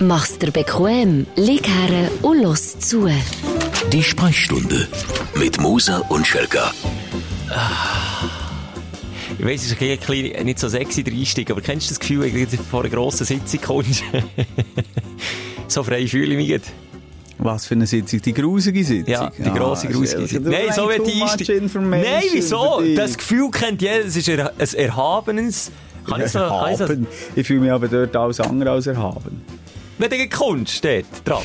Mach's dir bequem, lieg her und los zu. Die Sprechstunde mit Musa und Schelga. Ich weiss, es ist ein bisschen nicht so sexy der Einstieg, aber kennst du das Gefühl, wenn du vor einer grossen Sitzung kommst? so frei fühle ich mich jetzt. Was für eine Sitzung? Die grusige Sitzung? Ja, die grosse, Ah, grusige Sitzung. du Nein, so wie die Einstieg. Nein, wieso? Das Gefühl kennt jeder, es ist ein, ein erhabenes... Kann ich so... Kann ich so Erhaben. Ich fühle mich aber dort alles andere als erhaben. Wenn du Kunst steht, dran.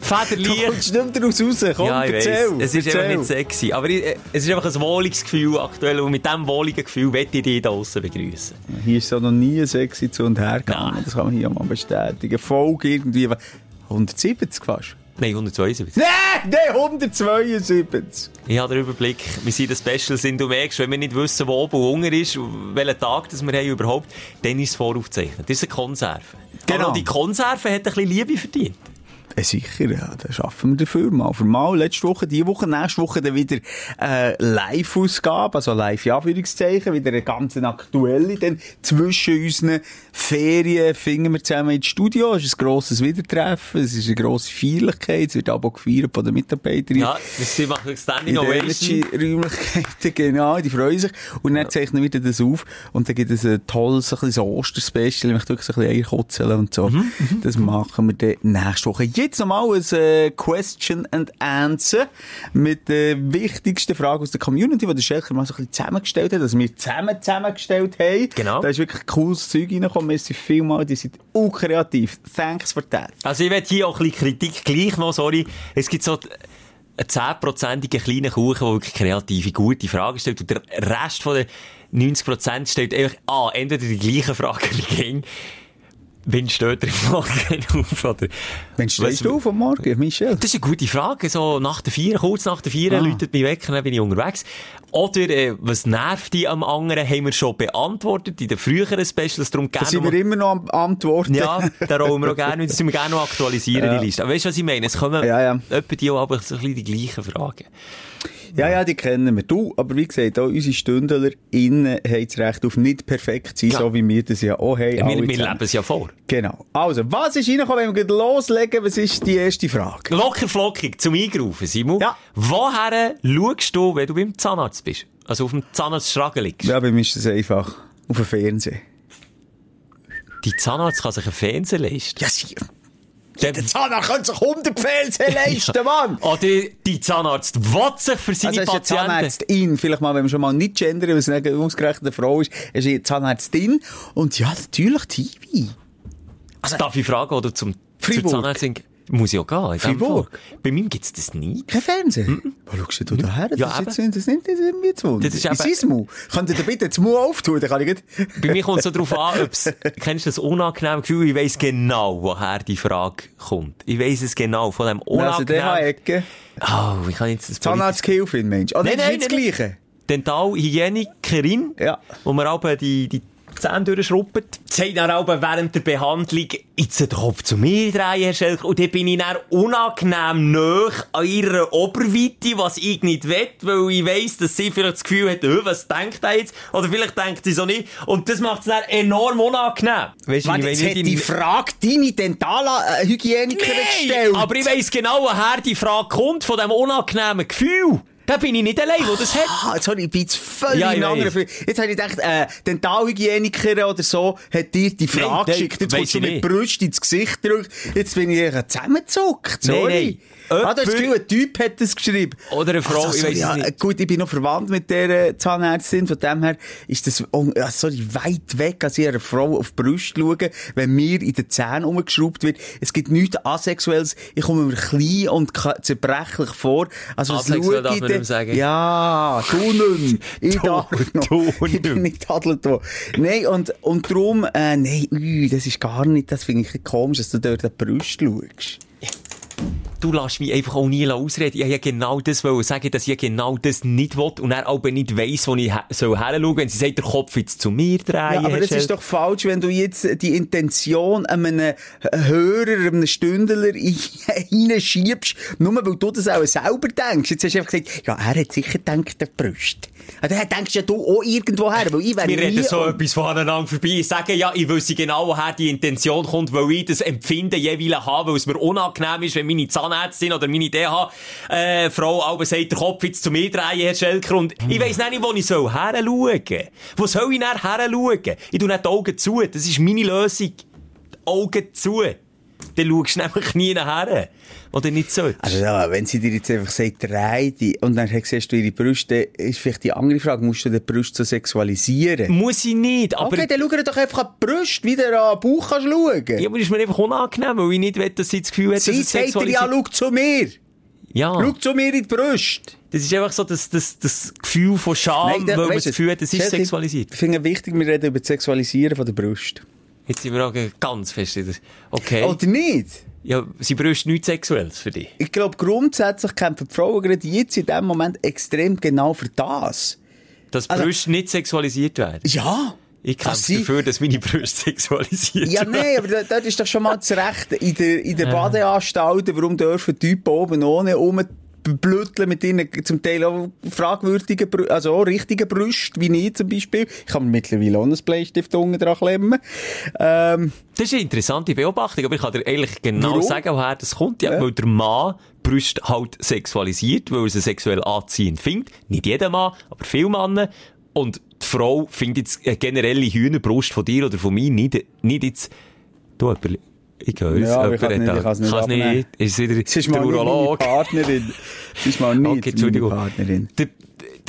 Du Federlicht. kommst nicht mehr daraus raus. Komm, Ja, ich erzähl. weiss. Es ist erzähl. einfach nicht sexy. Aber ich, äh, es ist einfach ein wohliges Gefühl aktuell. Und mit diesem wohligen Gefühl möchte ich dich da draussen begrüßen. Hier ist so noch nie sexy zu und her gegangen. Das kann man hier mal bestätigen. Folge irgendwie 170 fast. Nein, 172. Nein, nein, 172. Ich habe den Überblick. Wir sind das Special sind. Du merkst, wenn wir nicht wissen, wo oben und unten ist, welchen Tag das wir haben überhaupt, dann ist es voraufgezeichnet. Das ist eine Konserve. Genau. Aber die Konserve hat ein bisschen Liebe verdient. Ja, sicher, ja, da schaffen wir dafür mal. Für mal, letzte Woche, diese Woche, nächste Woche dann wieder äh, Live-Ausgabe, also live in Anführungszeichen, wieder eine ganz aktuelle. Dann zwischen unseren Ferien finden wir zusammen ins Studio. Es ist ein grosses Wiedertreffen, es ist eine grosse Feierlichkeit, es wird aber gefeiert von den Mitarbeitern. Ja, sie machen Standing Ovation. Energy-Räumlichkeiten, genau, die freuen sich. Und dann zeichnen wir das auf und dann gibt es ein tolles, ein so Osterspecial, ich möchte wirklich so ein bisschen Eierkotzeln und so. Mhm, das machen wir dann nächste Woche. Jetzt nochmal ein äh, Question and Answer mit den wichtigsten Fragen aus der Community, die der Schelker mal so ein bisschen zusammengestellt hat, dass wir zusammen zusammengestellt haben. Genau. Da ist wirklich cooles Zeug reingekommen. Merci vielmal, die sind auch kreativ. Thanks for that. Also ich will hier auch ein bisschen Kritik gleich noch, sorry. Es gibt so einen zehnprozentigen kleinen Kuchen, der wirklich kreative, gute Fragen stellt und der Rest von den 90% stellt einfach, ah, entweder die gleichen Fragen wie ging, wenn steht er im Morgen auf, oder? Wenn stehst du auf am Morgen, Michel? Das ist eine gute Frage. So nach der Vier, kurz nach der Vier, Ah. läutet mich weg, dann bin ich unterwegs. Oder, äh, was nervt die am anderen, haben wir schon beantwortet in den früheren Specials, darum Da gerne sind noch wir immer noch am Antworten. Ja, da rollen wir auch gerne, das müssen wir gerne noch aktualisieren, die Liste. Aber weißt du, was ich meine? Es kommen Ja, ja. etwa die auch aber so ein bisschen die gleichen Fragen. Ja, ja, die kennen wir. Du, aber wie gesagt, auch unsere Stündler innen haben das Recht auf nicht perfekt sein, Ja. so wie wir das ja auch haben. wir alle wir zusammen. leben es ja vor. Genau. Also, was ist reingekommen, wenn wir gleich loslegen? Was ist die erste Frage? Locker flockig zum Eingerufen, Simon. Ja. Woher schaust du, wenn du beim Zahnarzt bist? Also auf dem Zahnarztschragen liegst? Ja, bei mir ist das einfach auf dem Fernsehen. Die Zahnarzt kann sich einen Fernseher leisten. Ja, sie... Der- Der Zahnarzt kann sich 100 Fernsehen leisten, Mann! Oder die Zahnarzt will sich für seine Also, eine Patienten... Zahnärztin. Vielleicht mal, wenn wir schon mal nicht gendern, weil es nicht ausgerechnet eine Frau ist, ist eine Zahnärztin. Und ja, natürlich TV. Darf ich fragen, oder zum Zahnärztin... Muss auch gehen. Fall. Bei mir gibt's das nie. Kein Fernsehen? Wo schaust du da her? Das, Ja, ist jetzt, das nimmt jetzt irgendwie zu Wunder. Das ist ist eben- sein Mu? Könnt ihr bitte das Mu auftun? Dann kann ich Bei mir kommt es so darauf an, ob's, kennst du das unangenehme Gefühl? Ich weiss genau, woher die Frage kommt. Ich weiss es genau, von dem Also, der unangenehmen... Ecke. Oh, ich kann jetzt das Zahnarzthilfe, Mensch. Oh, Nein, das ist nein, nicht das nein, Gleiche. Dentalhygienikerin, Ja. wo man aber die, die Zähne durchschrubbt, sagt dann aber während der Behandlung, jetzt den Kopf zu mir drehen, Herr Schelker, und dann bin ich dann unangenehm nah an ihrer Oberweite, was ich nicht will, weil ich weiss, dass sie vielleicht das Gefühl hat, oh, was denkt er jetzt? Oder vielleicht denkt sie so nicht. Und das macht es dann enorm unangenehm. Weißt du, Warte, ich die Frage deine Dentalhygienikerin gestellt. aber ich weiss genau, woher die Frage kommt, von diesem unangenehmen Gefühl. Da bin ich nicht allein, der das hat. Ah, jetzt habe ich bin jetzt völlig Ja, in anderen. Jetzt habe ich gedacht, äh, Dentalhygienikerin oder so hat dir die Frage Nein, geschickt. Jetzt kommst du mit. Brust ins Gesicht gedrückt. Jetzt bin ich zusammengezuckt. Sorry. Nein, nein. Ah, du hast das Gefühl, ein Typ hat das geschrieben. Oder eine Frau, Also, ich sorry, weiss es ja, nicht. Gut, ich bin noch verwandt mit der äh, Zahnärztin. Von dem her ist das oh, ja, sorry, weit weg, als ich einer Frau auf die Brust schaue, wenn mir in den Zähnen umgeschraubt wird. Es gibt nichts Asexuelles. Ich komme mir klein und zerbrechlich vor. Also, Asexuell darf ich man mehr sagen. Ja, du nicht. Ich darf noch. ich bin nicht. adelt. Nein, und, und darum, äh, nein, ui, das ist gar nicht, das finde ich komisch, dass du dort an die Brust schaust. Du lässt mich einfach auch nie ausreden. Ich ja genau das wollen sagen, dass ich genau das nicht will und er aber nicht weiss, wo ich soll herschauen. Wenn sie sagt, der Kopf jetzt zu mir drehen. Ja, aber das ist doch falsch, wenn du jetzt die Intention einem Hörer, einem Stündler hineinschiebst, nur weil du das auch selber denkst. Jetzt hast du einfach gesagt, ja, er hat sicher gedacht, der Brüst. Ja, dann denkst ja du auch irgendwo her, weil ich Wir reden so etwas voneinander vorbei. Ich sage ja, ich wüsste genau, woher die Intention kommt, weil ich das Empfinden jeweils habe, weil es mir unangenehm ist, wenn meine Zahnärztin oder meine DH-Frau äh, aber sagt, der Kopf jetzt zu mir drehen, Herr Schelker, und ich weiss nicht, wo ich soll heranschauen. Wo soll ich nachher heranschauen? Ich tue nicht die Augen zu. Das ist meine Lösung. Die Augen zu. Dann schaust du nämlich nie nachher. Oder nicht so. Also, ja, wenn sie dir jetzt einfach sagt, drei, die, und dann siehst du ihre Brüste, ist vielleicht die andere Frage, musst du den Brust so sexualisieren? Muss ich nicht, aber... Okay, dann schau doch einfach an die Brüste, wie du an den Bauch kannst schauen. Ja, aber das ist mir einfach unangenehm, weil ich nicht will, dass sie das Gefühl hat, sie dass es sexualisiert... Sie sagt ja, schau zu mir. Ja. Schau zu mir in die Brüste. Das ist einfach so das, das, das Gefühl von Scham, Nein, da, weil man das Gefühl hat, es ist sexualisiert. Ich finde wichtig, wir reden über das Sexualisieren von der Brust. Jetzt sind wir auch ganz fest das. Okay. Oder nicht? Ja, sie Brüste nichts Sexuelles für dich. Ich glaube, grundsätzlich kämpfen die Frauen gerade jetzt in diesem Moment extrem genau für das. Dass also, Brüste nicht sexualisiert werden? Ja. Ich kämpfe sie... dafür, dass meine Brüste sexualisiert werden. Ja, nein, aber dort ist doch schon mal das Recht in der, in der Badeanstalten, warum dürfen Typen oben ohne um blödeln mit ihnen zum Teil auch fragwürdigen, also auch richtigen Brüsten, wie ich zum Beispiel. Ich kann mir mittlerweile auch einen Bleistift unten dran klemmen. Ähm, das ist eine interessante Beobachtung, aber ich kann dir eigentlich genau warum? sagen, woher das kommt. Ja, ja. Weil der Mann Brüste halt sexualisiert, weil er sie sexuell anziehend findet. Nicht jeder Mann, aber viele Männer. Und die Frau findet jetzt eine generelle Hühnerbrust von dir oder von mir nicht, nicht jetzt, du, ich höre es. Ja, ich kann es nicht, ich kann es nicht, nicht. Ist wieder ist der Urolog. Partnerin. Es ist mal nicht okay. Partnerin. Der,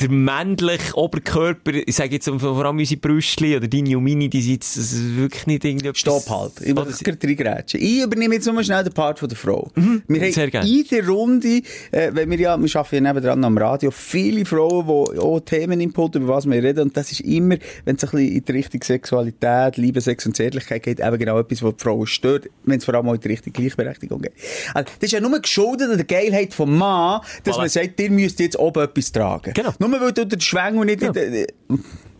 der männliche Oberkörper, ich sage jetzt vor allem unsere Brüstchen oder deine und meine, die sind jetzt wirklich nicht irgendwie... Stopp halt. Ich muss gerade reingrätschen. Ich übernehme jetzt nur schnell den Part von der Frau. Mhm, wir sehr haben in der Runde, äh, wenn wir ja, wir arbeiten ja nebenan am Radio, viele Frauen, die auch Themen inputen, über was wir reden, und das ist immer, wenn es ein bisschen in die Richtung Sexualität, Liebe, Sex und Zärtlichkeit geht, eben genau etwas, was die Frauen stört, wenn es vor allem auch in die Richtung Gleichberechtigung geht. Also, das ist ja nur geschuldet an der Geilheit vom Mann, dass voilà. man sagt, ihr müsst jetzt oben etwas tragen. Genau. Nur weil du den Schwengel nicht... Ja. In,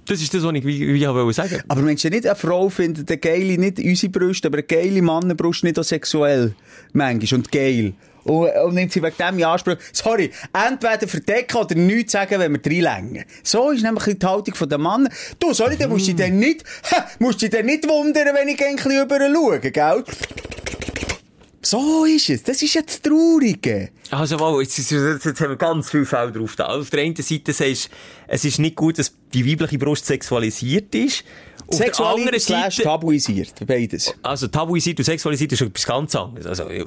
das ist das, was ich wie, wie ich sagen Aber Mensch, nicht eine Frau findet eine geile, nicht unsere Brust, aber eine geile Mannenbrust nicht auch sexuell. Manchmal. Und geil. Und, und nimmt sie wegen dem in Anspruch, sorry, entweder verdecken oder nichts sagen, wenn wir reinlängen. So ist nämlich die Haltung der Mann. Du, sorry, dann musst du dich dann nicht, musst dich dann nicht wundern, wenn ich ein bisschen über schaue, gell? So ist es. Das ist ja das Traurige. Also, wow, jetzt, jetzt, jetzt haben wir ganz viele Fälle drauf. Da. Auf der einen Seite sagst es ist nicht gut, dass die weibliche Brust sexualisiert ist. Auf Sexualisiert Seite, tabuisiert, beides. Also, tabuisiert und sexualisiert ist etwas ganz anderes. Also, ich,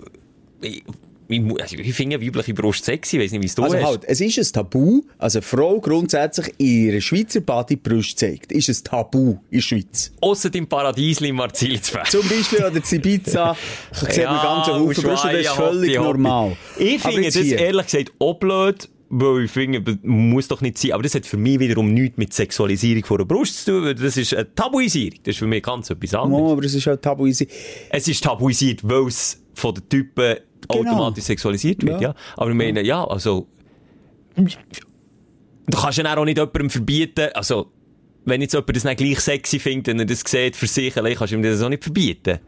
also ich finde weibliche Brust sexy, ich weiß nicht, wie es du Also hast. halt, es ist ein Tabu, also eine Frau grundsätzlich in ihrer Schweizer Body Brust zeigt, ist ein Tabu in der Schweiz. Ausser im Paradiesli im Marzilsberg. Zum Beispiel oder in Ibiza, sieht ja, man ganz Haufen Brüste, das ist völlig Hobby, normal. Ich finde das hier. ehrlich gesagt auch blöd, weil ich finde, muss doch nicht sein. Aber das hat für mich wiederum nichts mit Sexualisierung von der Brust zu tun, weil das ist eine Tabuisierung. Das ist für mich ganz etwas anderes. Oh, aber es ist auch tabuisiert. Es ist tabuisiert, weil es von den Typen genau. automatisch sexualisiert wird, ja. ja. Aber ich meine, ja, also, du kannst ja auch nicht jemandem verbieten, also, wenn jetzt jemand das nicht gleich sexy findet, wenn er das sieht für sich allein, kannst du ihm das auch nicht verbieten.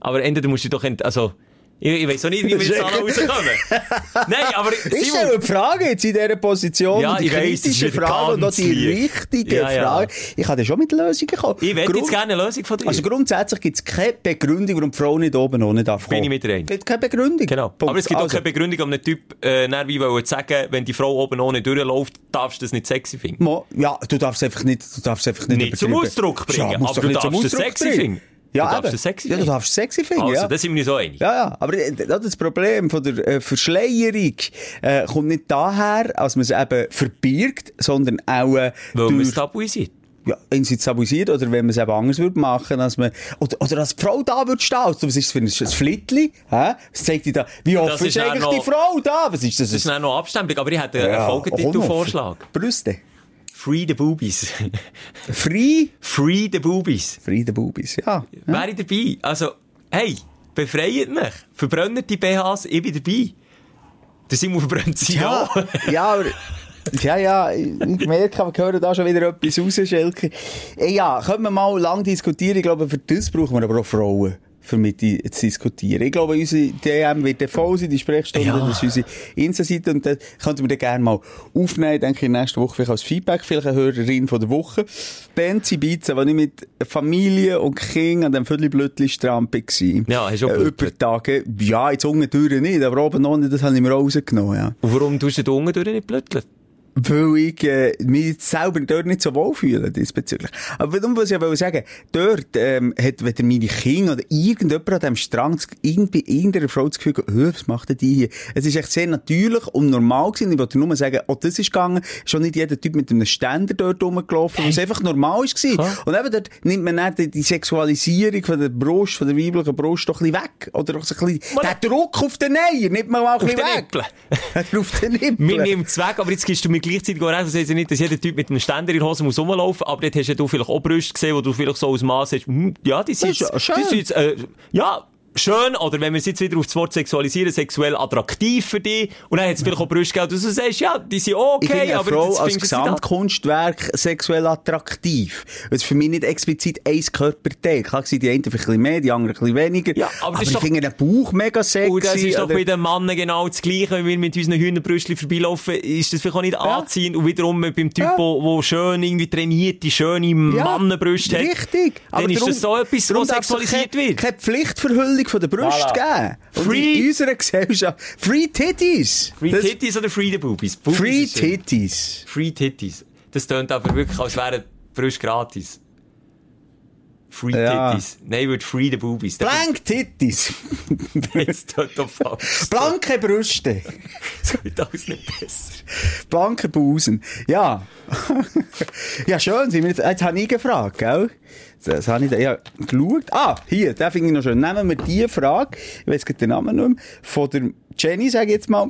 Aber entweder musst du doch, also, ich, ich weiß auch nicht, wie wir jetzt da rauskommen. Nein, aber... Ich stelle eine Frage jetzt in dieser Position. Ja, kritische Frage und auch die richtige ja, ja. Frage. Ich kann schon mit Lösungen kommen. Ich hätte jetzt gerne eine Lösung von dir. Also grundsätzlich gibt es keine Begründung, warum die Frau nicht oben ohne darf kommen. Bin ich mit rein. Es gibt keine Begründung. Genau. Punkt. Aber es gibt also. auch keine Begründung, um einen Typ äh, wollen sagen, wenn die Frau oben ohne durchläuft, darfst du das nicht sexy finden. Mo, ja, du darfst einfach nicht, du darfst einfach nicht, nicht zum Ausdruck bringen, ja, aber du darfst es sexy finden. Ja, du darfst es sexy finden. Ja, du darfst sexy finden, also, ja. das sind wir nicht so einig. Ja, ja. Aber äh, das Problem von der äh, Verschleierung äh, kommt nicht daher, als man es eben verbirgt, sondern auch äh, Weil man es tabuisiert. Ja, einerseits tabuisiert, oder wenn man es eben anders würde machen, als man, oder, oder als die Frau da würde stehen. Also, was ist das für ein, ein Flittli? Hä? Was zeigt die da? Wie offen ist, ist eigentlich noch, die Frau da? Was ist das? Das ist noch Abstempelung, aber ich hätte ja, einen Folgetitel-Vorschlag. Brüste. Free the Boobies. Free? Free the Boobies. Free the Boobies, ja. Wäre ich dabei. Also, hey, befreit mich. Verbrennt die BHs, ich bin dabei. Der Simon verbrennt sich Ja, auch. ja, aber... Ja, ja, ich merke, wir hören da schon wieder etwas raus, Schelke. Ja, können wir mal lang diskutieren. Ich glaube, für das brauchen wir aber auch Frauen, für mit die zu diskutieren. Ich glaube, unsere DM wird dann voll sein, die Sprechstunde, Ja. das ist unsere Insta-Seite und das könnten wir dann gerne mal aufnehmen, denke ich, nächste Woche vielleicht als Feedback, vielleicht eine Hörerin von der Woche. Benzi Biza, wo ich mit Familie und Kind an dem Viertelblötli-Strand war. Ja, hast du auch äh? Über Tage, ja, jetzt unten durch nicht, aber oben noch nicht, das habe ich mir auch rausgenommen, ja. Und warum tust du da unten durch nicht blödeln? Weil ich äh, mich selber dort nicht so wohl fühle diesbezüglich. Aber warum, was ich wollte sagen, dort ähm, hat weder meine Kinder oder irgendjemand an diesem Strand irgendwie irgendeiner Frau das Gefühl gehabt, «Hö, was macht denn die hier? Es ist echt sehr natürlich und normal gewesen. Ich wollte nur sagen, oh, das ist gegangen. Schon nicht jeder Typ mit einem Ständer dort rumgelaufen, weil es einfach normal ist gewesen. Klar. Und eben dort nimmt man dann die, die Sexualisierung von der Brust, von der weiblichen Brust doch ein bisschen weg. Oder auch so ein bisschen, Man- der Druck auf den Eier nimmt man mal ein Auf bisschen den weg. Nippeln. auf den Nippeln. Mir nimmt es weg, aber jetzt gibst du mir gleichzeitig auch recht, das heisst ja nicht, dass jeder Typ mit einem Ständer in der Hose muss rumlaufen, aber dort hast ja du vielleicht auch Brüste gesehen, wo du vielleicht so aus Maß hast, hm, ja, die sind Das ist jetzt, äh, ja, schön, oder wenn wir es jetzt wieder auf das Wort sexualisieren, sexuell attraktiv für dich, und dann hat es vielleicht auch Brüste gegeben, und du sagst, ja, die sind okay, ich finde aber Frau als Gesamtkunstwerk sexuell attraktiv. Es ist für mich nicht explizit ein Körperteil. Klar sind die einen vielleicht ein bisschen mehr, die anderen ein bisschen weniger. Ja, aber ist ich doch- finde den Bauch mega sexy. Und das ist doch oder- bei den Männern genau das Gleiche, wenn wir mit unseren Hühnerbrüstchen vorbeilaufen, ist das vielleicht auch nicht anziehend. Und wiederum beim Typ, Ja. wo, wo schön irgendwie trainierte, schöne Ja, Mannenbrüste hat. Richtig. Dann ist das so etwas, darum was sexualisiert keine, wird. Keine Pflichtverhüllung von der Brust Voilà. geben. Und Free- in unserer Gesellschaft. Free Titties. Free Das- Titties oder Free the Boobies? Boobies Free. Titties. Free Titties. Das tönt aber wirklich, als wären die Brüste gratis. Free Ja. Titties. Nein, wird Free the Boobies. Blank Titties. Jetzt tönt doch falsch. Blanke Brüste. Das wird alles nicht besser. Blanke Busen. Ja. ja, schön. Jetzt, jetzt habe ich gefragt, gell? Das habe ich da, ja, geschaut. Ah, hier, den finde ich noch schön. Nehmen wir die Frage, ich weiß den Namen nicht mehr, von der Jenny, sage ich jetzt mal.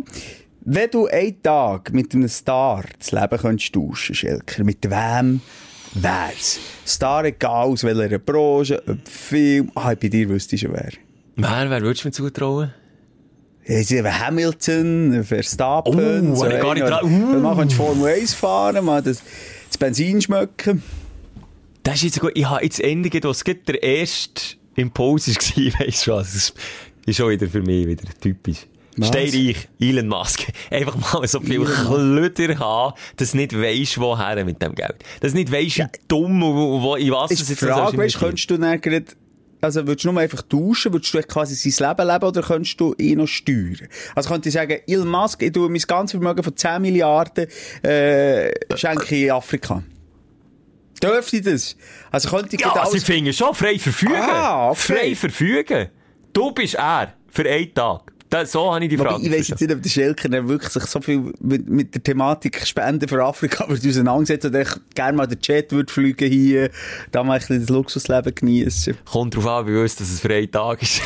Wenn du einen Tag mit einem Star das Leben könntest tauschen, Schelker, mit wem wär's? Star, egal aus welcher Branche, ob Film, ah, bei dir wüsste ich schon wer. Wer, wer würdest du mir zutrauen? Hamilton, Verstappen. Oh, ich gar nicht dran- Uh. Uh. Man kann Formel 1 fahren, mal das, das Benzin schmecken. Das ist jetzt gut. Ich habe jetzt endlich, was gerade der erste Impuls war, weisst du was? Das ist schon wieder für mich wieder typisch. Steinreich, Elon Musk. Einfach mal so viel Klöder haben, dass nicht weisst, woher mit dem Geld. Dass nicht weisst, wie dumm und wo, in was Ist es die jetzt Frage, weißt, könntest du dann also würdest du nur einfach tauschen, würdest du quasi sein Leben leben oder könntest du ihn noch steuern? Also könnte ich sagen, Elon Musk, ich tue mein ganzes Vermögen von 10 Milliarden, äh, schenke ich in Afrika. Dürfte ich das? Also könnte ich Ja, gerade also ich finde schon, frei verfügen. Ah, okay. Frei verfügen. Du bist er. Für einen Tag. Das, so habe ich die Wobei, Frage. ich weiss jetzt nicht, ob der Schelker wirklich sich so viel mit, mit der Thematik Spenden für Afrika würde auseinandersetzen oder echt gerne mal den Jet würde fliegen hier, da mal ein bisschen das Luxusleben genießen. Kommt drauf an, bei uns, dass es für einen Tag ist.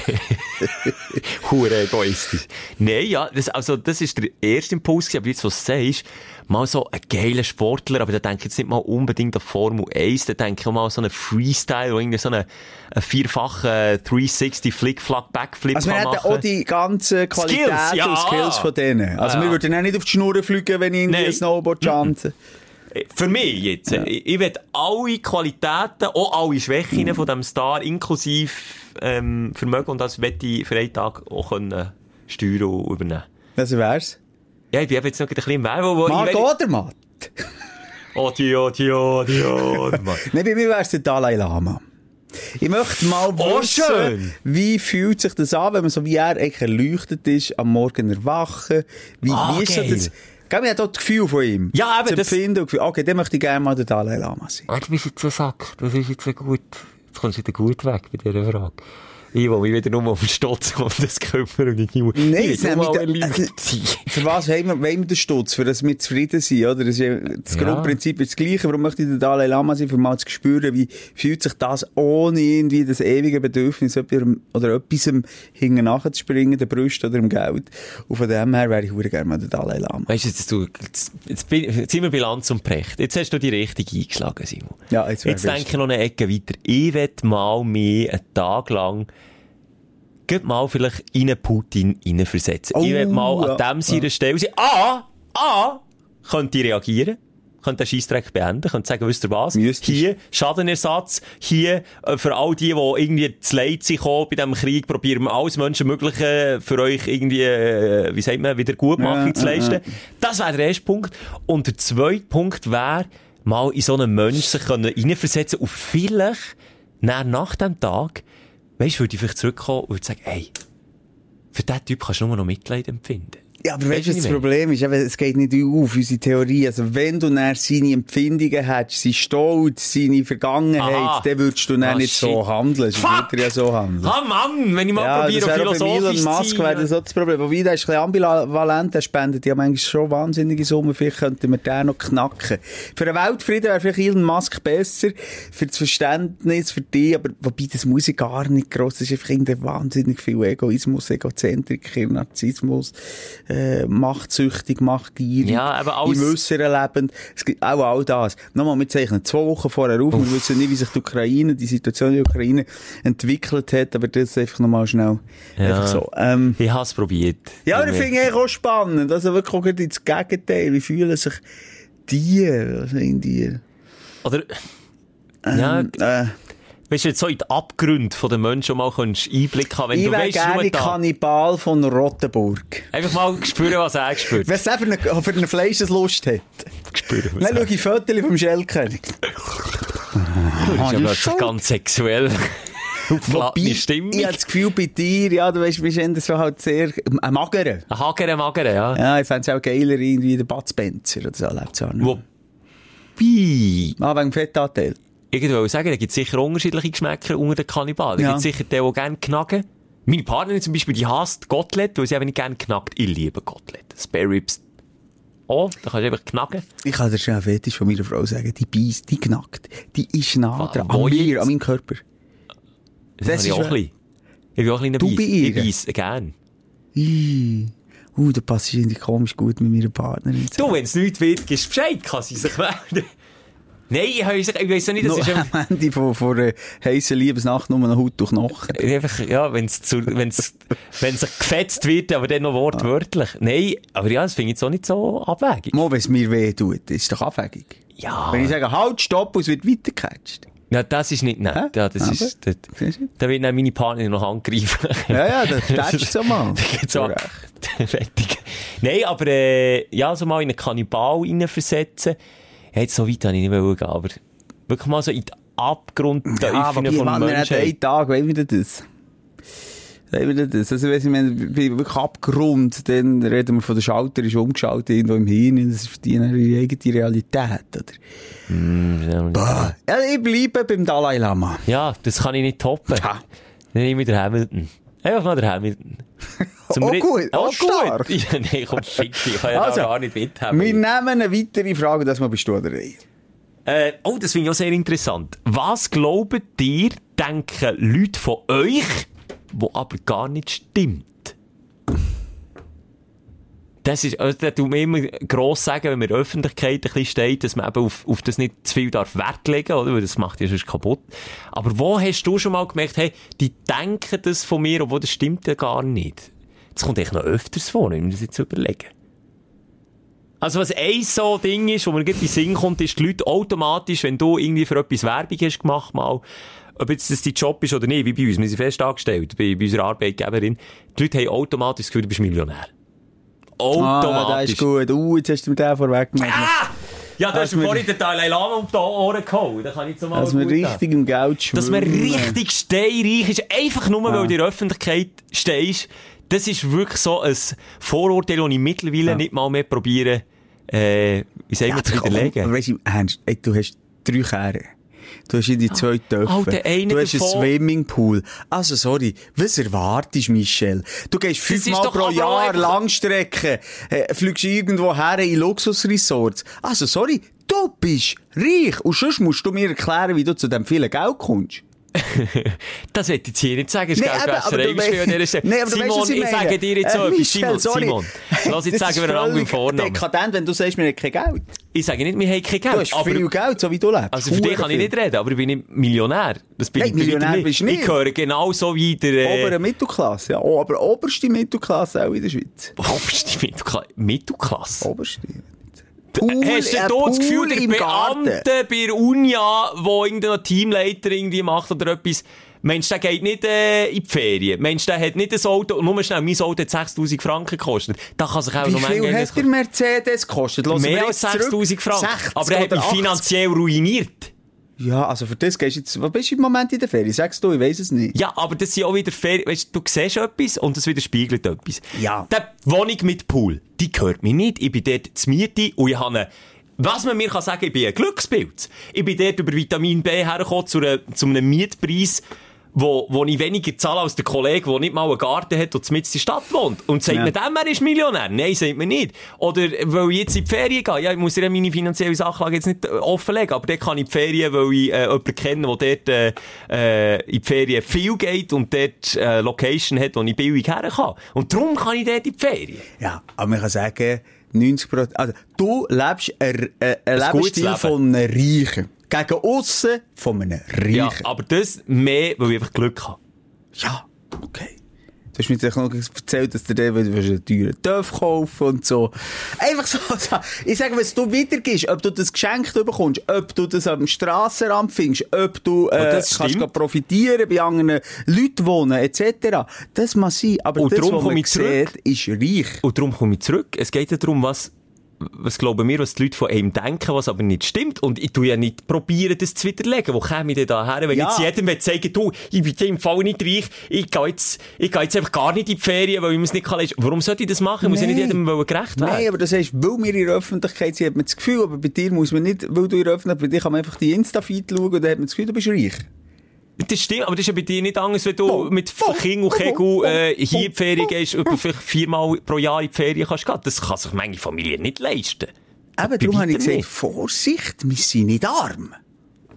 Hure egoistisch. Nein, ja, das, also, das ist der erste Impuls aber jetzt, was du sagst, mal so ein geiler Sportler, aber da denke ich jetzt nicht mal unbedingt an Formel 1, da denke ich auch mal so einen Freestyle, wo irgendwie so einen, einen vierfachen 360 Flick-Flack Backflip Also wir kann hätten machen. auch die ganzen Qualitäten ja. und Skills von denen. Also Ja. wir würden auch nicht auf die Schnur fliegen, wenn ich Nein. ein Snowboard chante. Für mich jetzt. Ich, ich will alle Qualitäten, auch alle Schwächen von dem Star, inklusive ähm, Vermögen, und das will ich für einen Tag auch können steuern und übernehmen. Also wär's? Ja, ich bin jetzt noch ein bisschen im Werbe, wo Marc ich... oder Matt? Oh, Dio, Dio, Dio. Nein, bei mir wär's der Dalai Lama. Ich möchte mal Oh, wissen, schön. wie fühlt sich das an, wenn man so wie er erleuchtet ist, am Morgen erwachen? Wie, Ah, wie ist so geil. das? Gell, man hat auch das Gefühl von ihm. Ja, eben, Das Empfinden. Okay, dann möchte ich gerne mal der Dalai Lama sein. Ah, du bist jetzt ein Sack. Das ist jetzt ein gut... Jetzt kommst du wieder gut weg bei dieser Frage. Ich will mich wieder nur auf den Stutz um das kümmern und ich will Nein, ich will mal sein. Für was wollen wir, den Stutz? Für das wir zufrieden sind, oder? Das, ist das. Grundprinzip ist das Gleiche. Warum möchte ich der Dalai Lama sein? Für mal zu spüren, wie fühlt sich das ohne irgendwie das ewige Bedürfnis oder etwas hinten nachzuspringen, der Brust oder im Geld. Und von dem her wäre ich verdammt gerne mal der Dalai Lama. Weißt du, jetzt, du, jetzt, jetzt, jetzt sind wir Bilanz und Precht. Jetzt hast du die richtige eingeschlagen, Simon. Ja, jetzt Jetzt denke ich noch eine Ecke weiter. Ich will mal mehr einen Tag lang geht mal vielleicht in Putin reinversetzen. ich will Oh, mal an ja, dem seiner Stelle sein. A, A, könnte ich reagieren. Könnte den Scheissdreck beenden, könnte sagen, wisst ihr was? Müsstest. Hier, Schadenersatz, hier, äh, für all die, die irgendwie zu Leid sind gekommen bei diesem Krieg, probieren wir alles Menschenmögliche für euch irgendwie, äh, wie sagt man, wieder Gutmachung Ja, zu ja, leisten. ja. Das wäre der erste Punkt. Und der zweite Punkt wäre, mal in so einen Menschen sich können reinversetzen und vielleicht, nach, nach dem Tag, weisst, würde ich vielleicht zurückkommen und würde sagen, hey, für diesen Typ kannst du nur noch Mitleid empfinden. Ja, aber weißt du, was das Problem ist? Eben, es geht nicht auf, unsere Theorie. Also, wenn du dann seine Empfindungen hättest, sein Stolz, seine Vergangenheit, Aha. dann würdest du dann Ah, nicht so shit. handeln. Sonst Fuck! würde er ja so handeln. Ah Mann, wenn ich mal Ja, probiere, auch philosophisch Elon zu Musk sein. wäre das so das Problem. Wobei, der ist ein bisschen ambivalent, der spendet ja manchmal schon wahnsinnige Summen. Vielleicht könnten wir den noch knacken. Für den Weltfrieden wäre vielleicht Elon Musk besser, für das Verständnis, für die, aber wobei, das muss ich gar nicht gross. Das ist einfach irgendwie wahnsinnig viel Egoismus, Egozentrik, Narzissmus, äh, machtsüchtig, machtgierig, Ja, aber alles- im Äußeren lebend. Es gibt auch all das. Nochmal, wir zeichnen zwei Wochen vorher auf. Wir wissen nicht, wie sich die Ukraine, die Situation in der Ukraine entwickelt hat, aber das einfach nochmal schnell. Ja. Einfach so. Ähm, Ich habe es probiert. ja, aber ich finde ich auch spannend. Also wirklich ins Gegenteil. Wie fühlen sich die, also in die, Oder, ja, äh, weißt du, jetzt so in die Abgründe der Menschen mal kannst Einblick haben, wenn ich du weißt, gerne Kannibal von Rottenburg. einfach mal spüren, was er gespürt Wenn es einfach eine, für eine Fleischeslust hat. Spüren, was Dann er schaue ich Fotos vom Schellkönig. Das ist ist plötzlich schon- ganz sexuell. Stimmung. ich habe das Gefühl bei dir, ja, du weißt, bist eher so halt sehr, ein Magerer. Ein Hagere, Magere, ja. Ja, ich fände es auch geiler, irgendwie der Bud Spencer oder so, lebt so. Wobei, Ah, wegen Fettanteil. Ich wollte sagen, da gibt es sicher unterschiedliche Geschmäcker unter den Kannibalen. Da Ja. gibt sicher die, die gerne knacken. Meine Partnerin zum Beispiel, die hasst Gottlet, weil sie eben nicht gerne knackt. Ich liebe Gottlet. Spare Ribs. Oh, da kannst du einfach knacken. Ich kann dir schon einen Fetisch von meiner Frau sagen, die beißt, die knackt. Die ist nah dran. An mir, an meinem Körper. Das, Das ist auch ein ja- bisschen. Ich bin auch ein bisschen Du bei ihr? Ich weiss, gern. Ih. Uh, da passt ich irgendwie komisch gut mit meiner Partnerin. Du, wenn es nichts wird, gibst du Bescheid, kann sie sich melden. Nein, ich, weiss- ich weiss auch nicht, das Noch ist am Ende von, von einer heissen Liebesnacht nur noch Haut durch Knochen. einfach ja, wenn es wenn's, wenn's gefetzt wird, aber dann noch wortwörtlich. Nein, aber ja, das finde ich jetzt auch nicht so abwägig. Mal, wenn es mir weh tut, ist doch abwägig. Ja. Wenn ich sage, halt, stopp, und es wird weitergecatcht. Ja, das ist nicht. Hä? Ja, das Aber- ist, das, da wird dann meine Partnerin noch angreifen. Ja, ja, das tätscht so mal. so. Nein, aber, äh, ja, so mal in einen Kannibal reinversetzen. Ja, jetzt so weit habe ich nicht gehen, aber wirklich mal so in die Abgrundtiefen Ja, von Menschen. einen Tag, wollen wir das? Wollen wir das? Also, wenn ich bei wirklich Abgrund, dann reden wir von der Schalter, ist umgeschaltet irgendwo im Hirn, das ist für die eigene Realität, oder? Bah. Ja, ich bleibe beim Dalai Lama. Ja, das kann ich nicht toppen. Ja. Dann nehme ich den Hamilton. Einfach mal den Hamilton. Auch Ri- gut, auch stark. Ja, nein, komm, fick dich. Ich kann ja Also, da gar nicht Wir mithaben. nehmen eine weitere Frage, das mal bist du oder ich. Äh, oh, das finde ich auch sehr interessant. Was glaubt ihr, denken Leute von euch, wo aber gar nicht stimmt? Das ist, also, da tut man immer gross sagen, wenn man in der Öffentlichkeit ein bisschen steht, dass man eben auf, auf das nicht zu viel darf Wert legen, oder? Weil das macht ja sonst kaputt. Aber wo hast du schon mal gemerkt, hey, die denken das von mir, obwohl das stimmt ja gar nicht? Das kommt echt noch öfters vor, wenn wir das jetzt überlegen. Also was ein so Ding ist, wo mir gerade in den Sinn kommt, ist die Leute automatisch, wenn du irgendwie für etwas Werbung hast gemacht mal, ob jetzt das dein Job ist oder nicht, wie bei uns, wir sind fest angestellt, bei, bei unserer Arbeitgeberin, die Leute haben automatisch das Gefühl, du bist Millionär. Ah, das Automatisch. ist gut. Uh, jetzt hast du mir den vorweggenommen. ah! Ja, da Dass hast du mir vorhin den Dalai Lama um die Ohren geholt. Da kann ich jetzt mal Dass man gut haben. richtig im Geld schwimmt. Dass man richtig steinreich ist, einfach nur, weil du in der Öffentlichkeit stehst, das ist wirklich so ein Vorurteil, das ich mittlerweile nicht mal mehr probiere, äh, wie sagen wir, zu widerlegen. Weißt du, du hast drei Kehren. Du hast in die zwei Töpfe. Oh, der eine du hast einen Swimmingpool. Also, sorry. Was erwartest du, Michel? Du gehst fünfmal pro Jahr Langstrecke, äh, fliegst irgendwo her in Luxusresorts. Also, sorry. Du bist reich. Und sonst musst du mir erklären, wie du zu dem vielen Geld kommst. Das will ich hier nicht sagen, es Nee, du Geldwäscherei an. Nee, Simon, weißt, ich sage dir jetzt so Äh, etwas. Simon, sorry. Simon, lass jetzt sagen wir einen anderen völlig Vornamen. Dekadent, wenn du sagst, wir haben kein Geld. Ich sage nicht, wir haben kein Geld. Du hast aber, viel Geld, so wie du lebst. also für dich kann ich nicht reden, aber ich bin nicht Millionär. Das bin Nein, ich Millionär bist du nicht. Ich gehöre genauso wie der... Äh, Obere Mittelklasse, ja. Oh, aber oberste Mittelklasse auch in der Schweiz. Oberste Mittelkla Mittelklasse. Oberste. Hast du da das Gefühl, Pool der Garten? Beamte bei der Unia, der irgendein Teamleiter irgendwie macht oder etwas, Mensch, der geht nicht äh, in die Ferien. Mensch, der hat nicht ein Auto, nur schnell, mein Auto hat 6000 Franken gekostet. Da kann sich auch Wie noch viel hat der Mercedes gekostet? Mehr als jetzt zurück. 6000 Franken. 60 Aber er hat mich 80. finanziell ruiniert. Ja, also für das gehst du jetzt... Was bist du im Moment in der Ferien? Sagst du, ich weiss es nicht. Ja, aber das sind auch wieder Ferien. Weißt du, du siehst etwas und das widerspiegelt etwas. Ja. Die Wohnung mit Pool, die gehört mir nicht. Ich bin dort zu Miete und ich habe eine was man mir kann sagen, ich bin ein Glückspilz. Ich bin dort über Vitamin B hergekommen zu, einer, zu einem Mietpreis, wo, wo ich weniger zahle als der Kollege, der nicht mal einen Garten hat und mitten in der Stadt wohnt. Und sagt Ja. man dem, er ist Millionär? Nein, sagt man nicht. Oder weil ich jetzt in die Ferien gehe. Ja, ich muss ja meine finanzielle Sachlage jetzt nicht äh, offenlegen, aber dort kann ich in die Ferien, weil ich äh, jemanden kenne, der dort äh, äh, in die Ferien viel geht und dort äh, Location hat, wo ich billig her kann. Und darum kann ich dort in die Ferien. Ja, aber man kann sagen, 90% Also, du lebst ein, ein, ein Ein gutes Lebensstil Leben. von einem Reichen. Gegen aussen von einem Reichen. Ja, aber das mehr, weil ich einfach Glück habe. Ja, okay. Du hast mir jetzt noch erzählt, dass du dir einen teuren Töff kaufen und so. Einfach so. Ich sage, was du wiedergibst, ob du das geschenkt bekommst, ob du das am Strassenrand findest, ob du äh, das kannst profitieren, bei anderen Leuten wohnen, etc. Das muss sein. Aber Und das, was man sieht, ist reich. Und darum komme ich zurück. Es geht ja darum, was, was glauben wir, was die Leute von einem denken, was aber nicht stimmt. Und ich tue ja nicht probieren, das zu widerlegen. Wo käme ich denn da her? Wenn Ja. jetzt jedem sagen, du, ich bin im Fall nicht reich, ich gehe jetzt, ich gehe jetzt einfach gar nicht in die Ferien, weil ich mir es nicht kann. Warum sollte ich das machen? Muss ich nicht jedem gerecht werden? Nein, aber das heißt, weil wir in der Öffentlichkeit sind, hat man das Gefühl, aber bei dir muss man nicht, weil du in der Öffentlichkeit, bei dir kann man einfach die Insta-Feed schauen und dann hat man das Gefühl, du bist reich. Das stimmt, aber das ist ja bei dir nicht anders, wenn du Oh, mit oh, King und Kegel äh, hier oh, in die Ferien gehst, über vielleicht viermal pro Jahr in die Ferien kannst gehen. Das kann sich meine Familie nicht leisten. Eben, darum habe ich gesagt. Vorsicht, wir sind nicht arm.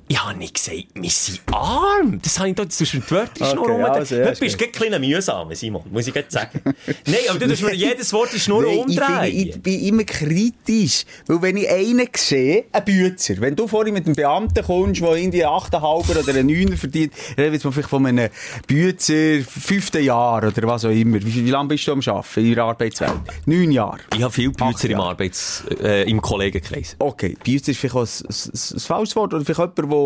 Ich habe nicht gesagt, wir sind arm. Das habe ich doch, das ist mit Wörter Okay, Schnur rum. also, ja, ist bist du ein kleiner mühsam, Simon, muss ich gerade sagen. Nein, aber du tust mir jedes Wort in Schnur Nein, ich, umdrehen. ich bin immer kritisch. Weil wenn ich einen sehe, einen Bützer, wenn du vorhin mit einem Beamten kommst, der irgendwie einen 8,5 oder einen 9 verdient, dann reden wir vielleicht von einem Bützer fünften Jahr oder was auch immer. Wie, wie lange bist du am Arbeiten in der Arbeitswelt? Neun Jahre. Ich habe viele Bützer im. Arbeits-, äh, im Kollegenkreis. Okay, Bützer ist vielleicht auch ein, ein, ein falsches Wort. Oder vielleicht jemand,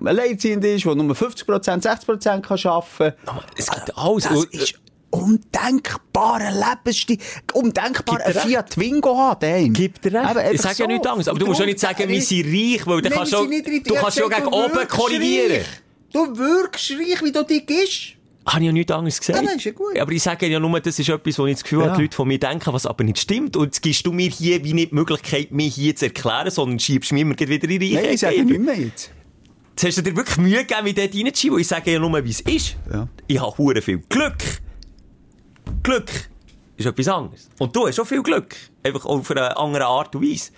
der alleinerziehend ist, der nur 50%, 60% kann arbeiten kann. Es gibt alles. Das ist undenkbarer Lebensstil. Undenkbar, ein. Fiat Twingo haben daheim. Gibt dir recht. Ich sage ja so. nichts anderes. Aber Und du musst ja nicht sagen, wir sind reich, weil dann kannst wir du, du kannst ja hab gegen du oben korrigieren. reich. Du wirkst reich, wie du dich gibst. Habe ich ja nichts anderes gesagt. Nein, ist ja. Aber ich sage ja nur, das ist etwas, wo ich das Gefühl Ja. habe, die Leute von mir denken, was aber nicht stimmt. Und jetzt gibst du mir hier wie nicht die Möglichkeit, mich hier zu erklären, sondern schiebst mir immer wieder in die Nein, ich sage nicht mehr jetzt. Jetzt hast du dir wirklich Mühe gegeben, mich dort reinzuschieben, ich sage ja nur, wie es ist. Ja. Ich habe hure viel Glück. Glück ist etwas anderes. Und du hast auch viel Glück. Einfach auf eine andere Art und Weise.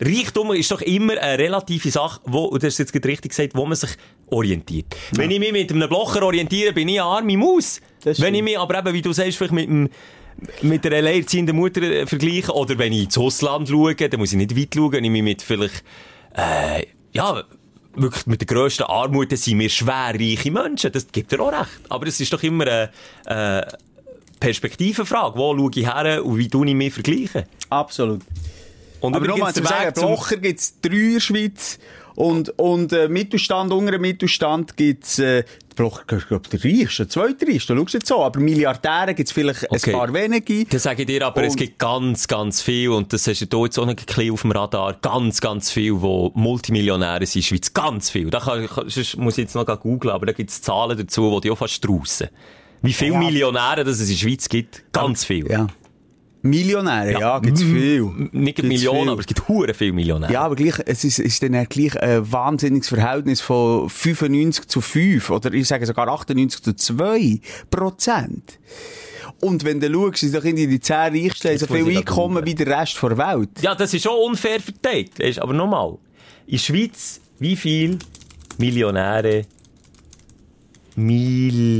Reichtum ist doch immer eine relative Sache, wo, und das ist jetzt gerade richtig gesagt, wo man sich orientiert. Wenn ich mich mit einem Blocher orientiere, bin ich eine arme Maus. Wenn ich mich aber eben, wie du sagst, vielleicht mit einem mit einer alleinerziehenden Mutter äh, vergleichen, oder wenn ich ins Ausland schaue, dann muss ich nicht weit schauen, wenn ich mich mit vielleicht, äh, ja, wirklich mit der grössten Armut, sind wir schwer reiche Menschen. Das gibt dir auch recht. Aber es ist doch immer eine, äh, Perspektivenfrage. Wo schaue ich her und wie tue ich mich vergleichen? Absolut. Und Aber nochmal zu sagen. Blocher gibt es drei in der Schweiz. Und, und äh, Mittelstand, unteren Mittelstand gibt es, äh, ich glaube, der reichste, der zweitreichste, schau jetzt so. Aber Milliardäre gibt es vielleicht Okay. ein paar wenige. Das sage ich dir, aber es Und- gibt ganz, ganz viel, und das hast du jetzt auch noch ein bisschen auf dem Radar, ganz, ganz viel, die Multimillionäre sind in der Schweiz. Ganz viel. Da kann, sonst muss ich jetzt noch googeln, aber da gibt es Zahlen dazu, die dich auch fast straussen. Wie viele Ja. Millionäre das es in der Schweiz gibt? Ganz viel. Ja. Millionäre, ja, gibt's Mm, viel. Nicht Gibt's Millionen, viel. aber es gibt hure viele Millionäre. Ja, aber gleich, es ist, ist dann gleich ein wahnsinniges Verhältnis von 95 zu 5 oder ich sage sogar 98 zu 2 Prozent. Und wenn du schaust, sind doch irgendwie die 10 Reichsten so viel Einkommen wie der Rest der Welt. Ja, das ist schon unfair verteilt. Aber nochmal. In der Schweiz, wie viele Millionäre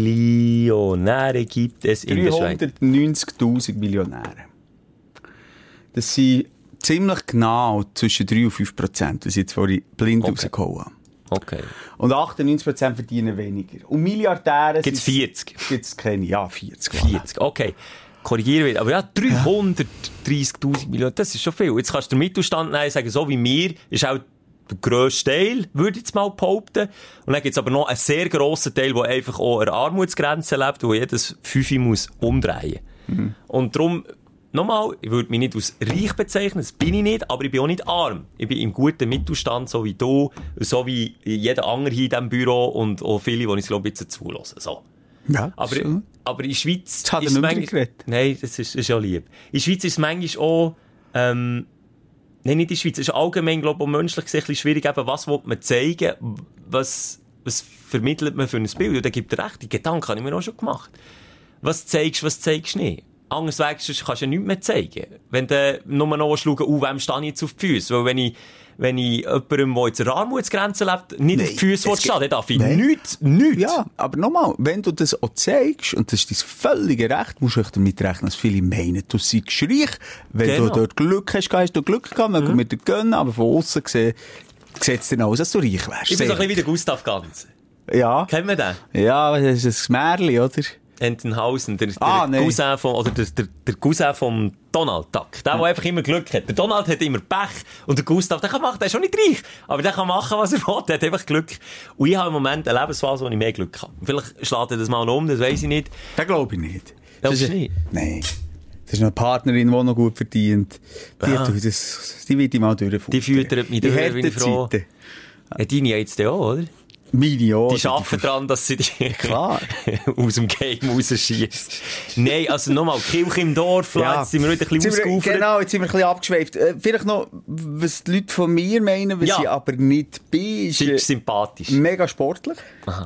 Millionäre gibt es in der Schweiz? 390.000 Millionäre. Das sind ziemlich genau zwischen 3 und 5 Prozent, was ich jetzt vorhin blind Okay. rausgehauen habe. Okay. Und 98 Prozent verdienen weniger. Und Milliardäre Gibt's sind- 40? Gibt's keine, ja, 40. voilà. 40, okay. Korrigiere wieder. Aber ja, 330.000 Millionen, das ist schon viel. Jetzt kannst du den Mittelstand nehmen, sagen, so wie mir, ist auch der grösste Teil, würde ich jetzt mal behaupten. Und dann gibt's aber noch einen sehr grossen Teil, der einfach auch an der Armutsgrenze lebt, wo jedes Fünfe muss umdrehen. Und darum, nochmal, ich würde mich nicht als reich bezeichnen, das bin ich nicht, aber ich bin auch nicht arm. Ich bin im guten Mittelstand, so wie du, so wie jeder andere hier in diesem Büro und auch viele, die ich glaube, jetzt zulassen. So. Ja, Aber, so. aber in der Schweiz Jetzt hat er ist es nicht manchmal... Nein, das ist, ist ja lieb. In der Schweiz ist es manchmal auch... Ähm, nein, nicht in der Schweiz. Es ist allgemein, glaube ich, menschlich gesehen ein bisschen schwierig, eben, was will man zeigen, was, was vermittelt man für ein Bild. Und da gibt er recht, die Gedanken habe ich mir auch schon gemacht. Was zeigst du, was zeigst du nicht? Anders du, kannst du ja nichts mehr zeigen. Wenn du nur noch schauen, uh, wem stehe ich jetzt auf die Füße? Weil wenn ich, wenn ich jemandem, der jetzt an der Armutsgrenze lebt, nicht auf die Füße stehen dann darf ich Nein. nichts, nichts. Ja, aber nochmal, wenn du das auch zeigst, und das ist dein völlige Recht, musst du echt damit rechnen, dass viele meinen, du seist reich. Wenn Genau. du dort Glück hast, hast du Glück gehabt, mögen wir dir gönnen, aber von außen gesehen, sieht es dann aus, dass du reich wärst. Ich bin so ein bisschen wie der Gustav Ganz. ja. Kennen wir den? Ja, das ist ein Märchen, oder? Entenhausen, der, der, Ah, nein. Cousin vom, oder der, der, der Cousin vom Donald Duck. Der, der einfach immer Glück hat. Der Donald hat immer Pech. Und der Gustav, der kann machen, der ist schon nicht reich. Aber der kann machen, was er will. Der hat einfach Glück. Und ich habe im Moment eine Lebensphase, wo ich mehr Glück habe. Vielleicht schlägt er das mal um, das weiß ich nicht. Das glaube ich nicht. Das ist- nicht? Nein. Das ist eine Partnerin, die noch gut verdient. Die, Ah. du, das, die wird ich mal durchfuttern. Die füttert mich durch, bin ich froh. Zeiten. Ja, deine jetzt auch, oder? Auch. Die arbeiten daran, dass sie dich Klar. aus dem Game rausschießt. Nein, also nochmal, Kirche im Dorf, ja. jetzt sind wir wieder ein bisschen ausgeufert. Genau, jetzt sind wir ein bisschen abgeschweift. Äh, vielleicht noch, was die Leute von mir meinen, was Ja. ich aber nicht bin, ist Sie äh, ist sympathisch. mega sportlich.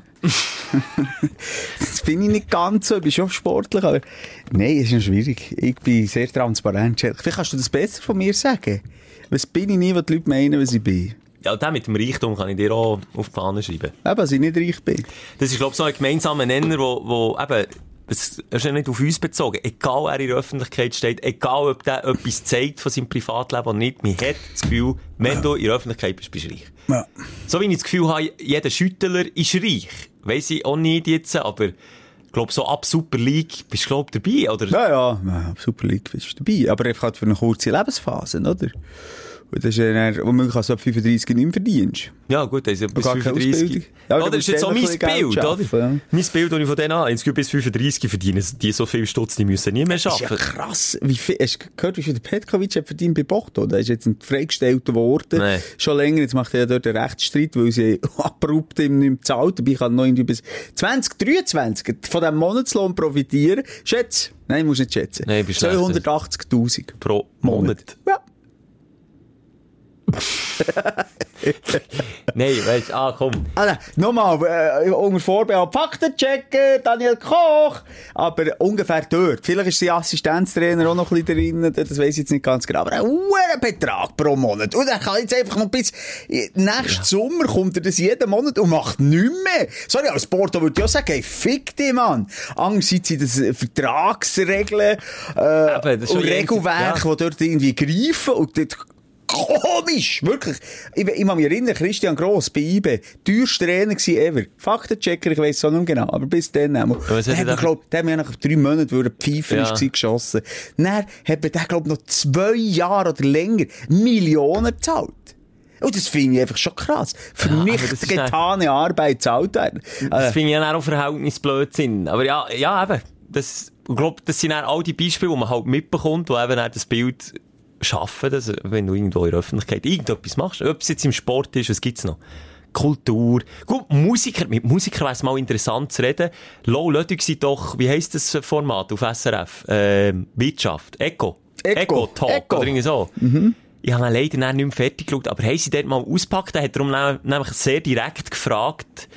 das bin ich nicht ganz so, ich bin schon sportlich, aber nein, ist noch schwierig. Ich bin sehr transparent. Vielleicht kannst du das besser von mir sagen. Was bin ich nicht, was die Leute meinen, was ich bin? Ja, den mit dem Reichtum kann ich dir auch auf die Fahne schreiben. Eben, dass ich nicht reich bin. Das ist, glaube ich, so ein gemeinsamer Nenner, wo, wo eben, das ist ja nicht auf uns bezogen. Egal, wer in der Öffentlichkeit steht, egal, ob der etwas zeigt von seinem Privatleben oder nicht, man hat das Gefühl, wenn du in der Öffentlichkeit bist, bist du reich. Ja. So wie ich das Gefühl habe, jeder Schüttler ist reich. Weiss ich auch nicht jetzt, aber ich glaube, so ab Super League bist du, glaube dabei, oder? Ja, ja, ja, Super League bist du dabei. Aber einfach halt für eine kurze Lebensphase, oder? Und das ist ja dann, womöglich als du ab 35 nicht mehr verdienst. Ja, gut, also bis gar keine 35. Ausbildung. Ja, Ja, du das ist jetzt auch ein mein Geld Bild, oder? schaffen, ja. Mein Bild, das ich von denen habe. Jetzt bis 35 verdienen, die so viel Stutz, die müssen nie mehr Das ist ja krass. Wie viel, hast du gehört, wie viel der Petkovic hat verdient bei Bochto? Der ist jetzt freigestellt worden. Nein. Schon länger. Jetzt macht er ja dort einen Rechtsstreit, weil sie abrupt ihm nicht mehr zahlt. Dabei kann noch irgendwie bis 2023 von diesem Monatslohn profitieren. Schätze. Nein, musst nicht schätzen. Nein, bist schlechter. 280.000 Pro Monat. Ja. Nein, weißt du, ah, komm. Also, nochmal, äh, unter Vorbehalt Faktenchecker, Daniel Koch. Aber ungefähr dort. Vielleicht ist sein Assistenztrainer auch noch ein bisschen drin, das weiß ich jetzt nicht ganz genau. Aber ein hoher Betrag pro Monat. Und er kann jetzt einfach noch bis nächsten Sommer kommt er das jeden Monat und macht nichts mehr. Sorry, als Porto würde ich auch sagen, hey, fick dich, Mann. Andererseits sind das äh, Vertragsregeln, äh, Eben, das und Regelwerke, ja. die dort irgendwie greifen und dort Komisch! Wirklich. Ich, ich kann mich erinnern, Christian Gross bei IBE, teuerste Trainer gewesen ever. Faktenchecker, ich weiss es auch nicht genau, aber bis dann einmal. Der hat er hat mir, da- glaub, der hat mir nach drei Monaten, wo er Pfeifer Ja. ist, gewesen, geschossen. Dann hat mir der, glaub noch zwei Jahre oder länger Millionen gezahlt. Und das finde ich einfach schon krass. Für aber nicht getane Arbeit gezahlt werden. Das Äh, finde ich ja auch Verhältnisblödsinn. Aber ja, ja, eben. Das, ich glaube, das sind dann all die Beispiele, die man halt mitbekommt, wo eben dann das Bild schaffen, dass, wenn du irgendwo in der Öffentlichkeit irgendetwas machst, ob es jetzt im Sport ist, was gibt's noch? Kultur. Gut, Musiker, mit Musikern wäre es mal interessant zu reden. Low Lödig sind doch, wie heisst das Format auf SRF? Ähm, Wirtschaft. Echo. Echo. Talk. Echo. Oder irgendwie so. Ich habe leider nicht mehr fertig geschaut, aber haben sie dort mal ausgepackt, dann hat er darum nämlich sehr direkt gefragt,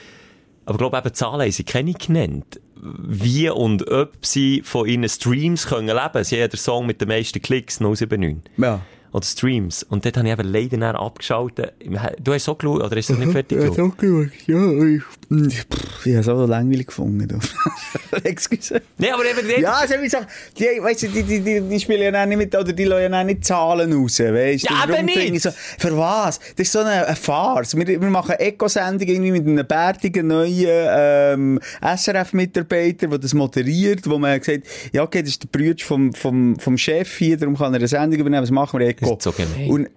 aber ich glaube eben, Zahlen haben sie keine genannt. Wie und ob sie von ihren Streams können leben. Sie haben den Song mit den meisten Klicks, 079. ja. Oder Streams. Und dort habe ich eben leider dann abgeschaltet. Du hast so geschaut, oder ist das nicht fertig Ja, geschaut? so geschaut. Ja, ich, pff, ich habe so langweilig gefunden. Excuse. Nee, aber eben dort... Ja, also, wie gesagt, die, weißt du, die, die, die, die spielen ja auch nicht mit, oder die lassen ja auch nicht Zahlen raus, weißt du? Ja, ich nicht. So, für was? Das ist so eine, eine Farce. Wir, wir machen Eco-Sendung irgendwie mit einem bärtigen neuen, ähm, SRF-Mitarbeiter, der das moderiert, wo man gesagt ja, okay, das ist der Bruder vom, vom, vom Chef hier, darum kann er eine Sendung übernehmen, was machen wir ist so gemein. Und,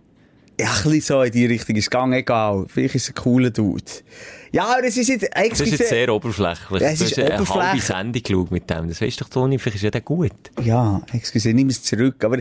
ja, ein bisschen so in die Richtung ist es gegangen, egal. Vielleicht ist es ein cooler Dude. Ja, aber es ist jetzt, Das ist jetzt sehr oberflächlich. Ja, es du ist hast eine halbe oberflächlich. Sendung geschaut mit dem. Das weisst doch, Toni, vielleicht ist ja der gut. Ja, excuse, nimm es zurück. Aber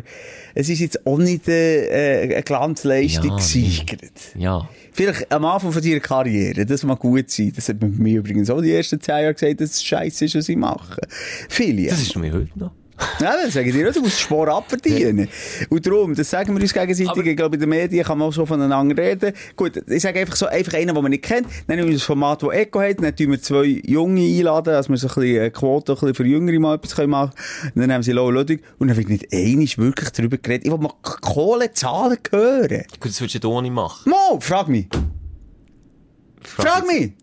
es ist jetzt auch nicht äh, äh, eine Glanzleistung Ja, gesichert. Ja. Vielleicht am Anfang von deiner Karriere, das mag gut sein. Das hat man mir übrigens auch die ersten zehn Jahre gesagt, dass es scheiße ist, was ich mache. Viele. Das ist mir heute noch. Ja, dann sage ich dir, auch, du musst Sport abverdienen. Und darum, das sagen wir uns gegenseitig. Aber- ich glaube, in den Medien kann man auch so voneinander reden. Gut, ich sage einfach so, einfach einen, den man nicht kennt. Dann nehmen wir das Format, das Echo hat. Dann tun wir zwei Junge einladen, dass wir so ein bisschen Quote ein bisschen für Jüngere mal etwas können machen können. Dann nehmen sie Lau Ludwig. Und dann wird nicht einig wirklich darüber geredet. Ich will mal Kohlezahlen hören. Gut, das würdest du Toni machen. Mo, frag mich. Frag mich.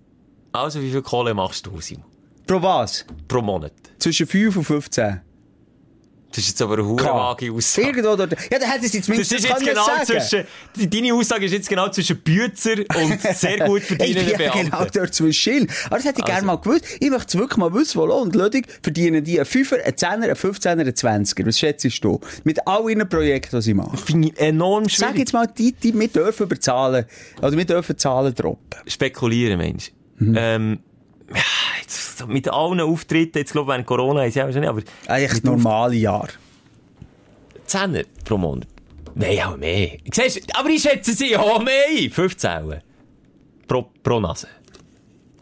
Also, wie viel Kohle machst du, Simon? Pro was? Pro Monat? Zwischen 5 und 15. Das ist jetzt aber eine hure K. vage Aussage. Irgendwo dort. Ja, dann hätte es jetzt Das ist jetzt genau sagen. zwischen, deine Aussage ist jetzt genau zwischen Bützer und sehr gut Ich verdienenden bin ja Beamten. genau dort zwischen. Aber das hätte ich gerne Also. mal gewusst. Ich möchte es wirklich mal wissen, wo Lohn und Lödig verdienen die einen Fünfer, einen Zehner, einen Fünfzehner, einen Zwanziger. Was schätzt du? Mit all ihren Projekten, die sie machen. Finde ich enorm Sag schwierig. jetzt mal, die, die, wir dürfen über Zahlen, oder wir dürfen Zahlen droppen. Spekulieren, Mensch. Mhm. Ähm, jetzt, mit allen Auftritten, jetzt glaube ich während Corona ist ja nicht, aber Eigentlich normale Jahr. 10 pro Monat. Nein, auch mehr. Siehst, aber ich schätze sie auch mehr ein. 15 pro, pro Nase.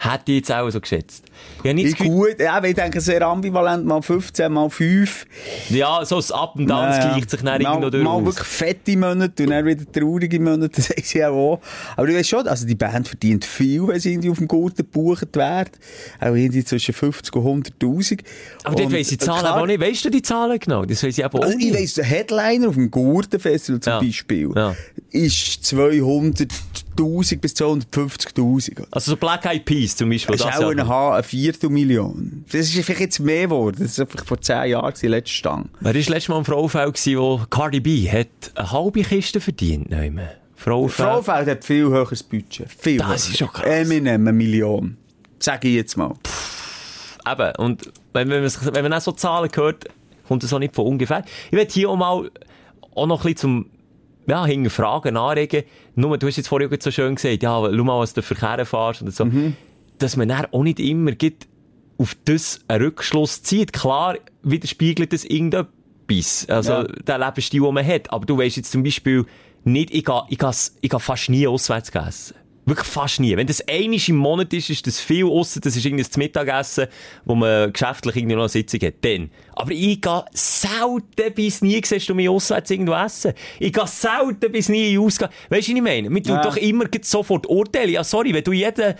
Hätte ich jetzt auch so geschätzt. Ich habe nicht Ich gut, ja, aber ich denke sehr ambivalent, mal 15, mal 5. ja, so das Up and Down, das gleicht sich dann irgendwo durch mal wirklich fette Monate und dann wieder traurige Monate, das sagen sie auch. auch. Aber du weißt schon, also die Band verdient viel, wenn sie irgendwie auf dem Gurten gebucht wird. Auch irgendwie zwischen 50 und 100'000. Aber dort Und, weiss ich die äh, Zahlen klar, aber auch nicht. Weißt du die Zahlen genau? Das weiss ich eben auch Also ich nicht. weiss, der Headliner auf dem Gurtenfestival zum Ja. Beispiel Ja. Ist 200'000 bis 250'000. Also so Black Eyed Peas zum Beispiel. Das ist auch ja. eine, Ha- eine Viertelmillion. Das ist vielleicht jetzt mehr geworden. Das ist einfach vor 10 Jahren die letzte Stange. Wer war letztes Mal im Frauenfeld, wo Cardi B hat eine halbe Kiste verdient? Nein, Frauenfeld. Frauenfeld hat viel höheres Budget. Viel Das höher. ist schon krass. Eminem, eine Million. Sag ich jetzt mal. Eben, und wenn, wenn, wenn man auch so Zahlen hört, kommt das auch nicht von ungefähr. Ich will hier auch mal auch noch ein bisschen zum ja, hinterfragen, anregen. Nur, du hast jetzt vorhin so schön gesagt, ja, schau mal, was du für Kehren fährst und so. Dass man dann auch nicht immer geht, auf das einen Rückschluss zieht. Klar widerspiegelt das irgendetwas. Also, Ja. der Lebensstil, den man hat. Aber du weißt jetzt zum Beispiel nicht, ich gehe, ich gehe, ich gehe fast nie auswärts essen. Wirklich fast nie. Wenn das einmal im Monat ist, ist das viel ausser, das ist irgendwie das Mittagessen, wo man geschäftlich irgendwie noch eine Sitzung hat. Dann. Aber ich gehe selten bis nie, siehst du mich auswärts irgendwo essen. Ich gehe selten bis nie in Ausgang. Weißt du, was ich meine? Man tut Ja. doch immer sofort urteilen. Ja, sorry, wenn du jeden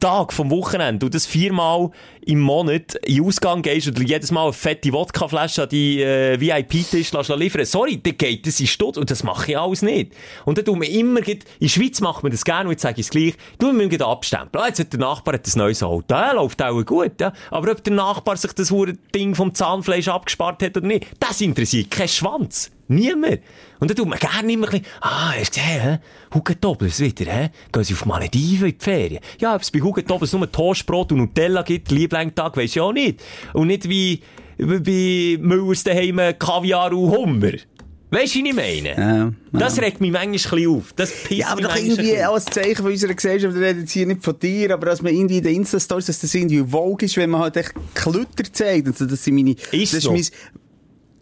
Tag vom Wochenende, du das viermal im Monat in den Ausgang gehst oder jedes Mal eine fette Wodkaflasche an die äh, VIP-Tisch liefern, sorry, dann geht das in Stutt und das mache ich alles nicht. Und dann tun wir immer, in der Schweiz macht man das gerne, und jetzt sage ich es gleich, du, wir gleich abstempeln. Ah, jetzt hat der Nachbar hat ein neues Auto, ja, läuft auch gut, ja. Aber ob der Nachbar sich das Ding vom Zahnfleisch abgespart hat oder nicht, das interessiert kein Schwanz. Niemand. Und dann tut man gerne immer ein bisschen, ah, hast du gesehen, hä? Hugendoblers wieder, hä? Gehen sie auf Malediven in die Ferien? Ja, ob es bei Hugendoblers nur Toastbrot und Nutella gibt, Lieblingstag, weiss ich auch nicht. Und nicht wie bei Müllers daheim Kaviar und Hummer. Weißt du, was ich meine? Ja, Das regt mich manchmal ein auf. Das pisst Ja, aber mich doch irgendwie auch ein Zeichen von unserer Gesellschaft, wir reden jetzt hier nicht von dir, aber dass man irgendwie in den Insta-Stories, dass das irgendwie Vogue ist, wenn man halt echt Klütter zeigt. Also, das sind meine, Ist das so. mein,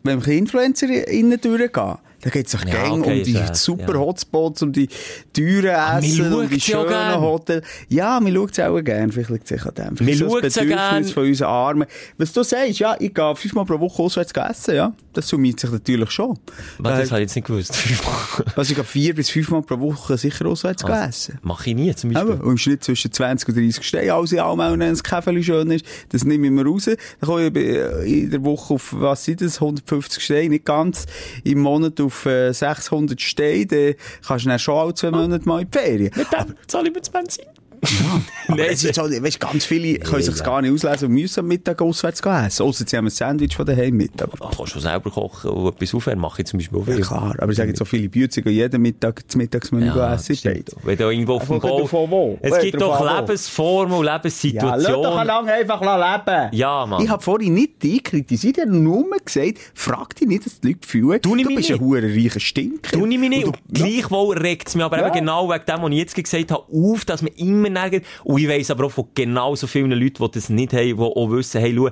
wenn wir InfluencerInnen durchgehen, da geht es doch Ja, gern okay, um die recht, super ja. Hotspots, um die teuren wir Essen, um die ja schönen gern. Hotels. Ja, wir schauen es auch gern. Vielleicht liegt es sich an dem. Vielleicht Wir das schauen es ja Bedürfnis gern. von unseren Armen. Was du sagst, ja, ich gehe fünfmal pro Woche auswärts essen, ja. Das summiert sich natürlich schon. Was, das Äh, habe ich jetzt nicht gewusst. also ich gehe vier bis fünfmal pro Woche sicher auswärts essen. Mach ich nie, zum Beispiel. Aber, und im Schnitt zwischen 20 und 30 Steine, alles in allem, auch wenn das Käfeli schön ist, das nehme ich mir raus. Dann komme ich bei- in der Woche auf, was sind das, 150 Steine, nicht ganz, im Monat auf auf äh, 600 stehen, dann kannst du dann schon alle zwei Monate mal in die Ferien. Mit dem zahle ich mir das Benzin. Aber Nein, es ist halt, weißt, ganz viele können sich gar nicht auslesen und müssen am Mittag auswärts gehen essen. Ausser sie haben ein Sandwich von daheim mit. Aber, Du kannst schon selber kochen und etwas aufwärmen. Mache ich zum Beispiel auch ja, viel. klar. Aber ich sage jetzt so viele Bütze gehen jeden Mittag das Mittagsmenü Ja, essen. Wenn du irgendwo auf dem Bau... Es Ja, gibt doch? Lebensformen und Ja, lass doch Lebenssituationen. lange einfach leben. Ja, Mann. Ich habe vorhin nicht dich kritisiert, ich habe nur gesagt, frag dich nicht, dass die Leute fühlen, du mich bist ein nicht. hoher reicher Stinker. Tu ich mich nicht. Gleichwohl regt es mich aber Ja. eben genau wegen dem, was ich jetzt gesagt habe, auf, dass man immer nirgends, und ich weiss aber auch von genau so vielen Leuten, die das nicht haben, die auch wissen, hey, schau,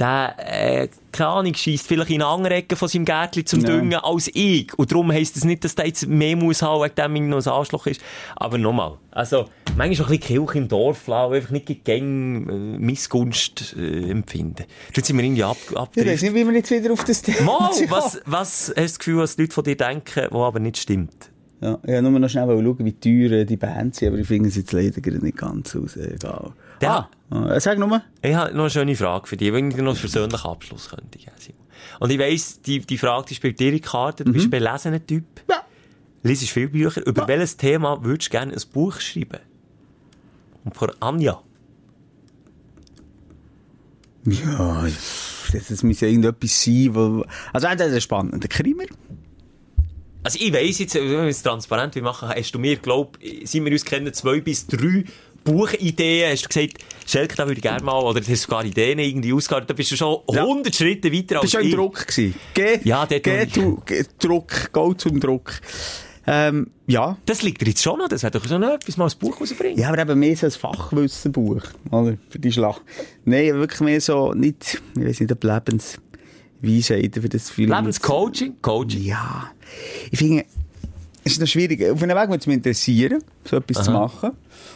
der, äh, keine Ahnung, scheisst vielleicht in eine andere Ecke von seinem Gärtchen zum Ja. Düngen als ich. Und darum heisst das nicht, dass der jetzt mehr muss haben, wegen dem noch ein Arschloch ist. Aber nochmal. Also, manchmal auch ein bisschen Kirche im Dorf lassen, einfach nicht gegen äh, Missgunst, äh, empfinden. Jetzt sind wir irgendwie ab, Ich abgedriftet. weiß nicht, wie wir jetzt wieder auf das Thema Mal, was, was hast du das Gefühl, was die Leute von dir denken, was aber nicht stimmt? Ja, ich wollte nur noch schnell schauen, wie teuer äh, die Bands sind, aber ich finde es jetzt leider nicht ganz raus. Egal. Ja. Ah, äh, sag nur. Ich habe noch eine schöne Frage für dich, wenn ich dir noch einen persönlichen Abschluss könnte geben, Simon. Und ich weiss, die, die Frage, die spielt dir in die Karte. Du bist ein belesener Typ. Ja. Liest viele Bücher. Über welches Thema würdest du gerne ein Buch schreiben? Und von Anja. Ja, das, das muss ja irgendetwas sein, wo... Also entweder ein spannender Krimi. Also ich weiss jetzt, wenn wir es transparent machen, hast du mir, glaub, sind wir uns kennen, zwei bis drei Buchideen, hast du gesagt, Schelke, da würde ich gerne mal, oder du hast sogar Ideen irgendwie ausgearbeitet, da bist du schon Ja. 100 Schritte weiter als Bist du ich. im Druck gewesen? Geh, Ja, dort geh, du, geh, Druck, go zum Druck. Ähm, ja. Das liegt dir jetzt schon noch, das wäre doch noch etwas, mal ein Buch rausbringen. Ja, aber eben mehr so ein Fachwissenbuch, oder? Für die Schlacht. Nein, wirklich mehr so, nicht, ich weiß nicht, ob Lebensweisheiten für das Film. Lebenscoaching? Coaching? Ja. Ich finde, es ist noch schwierig. Auf einem Weg würde es mich interessieren, so etwas zu machen.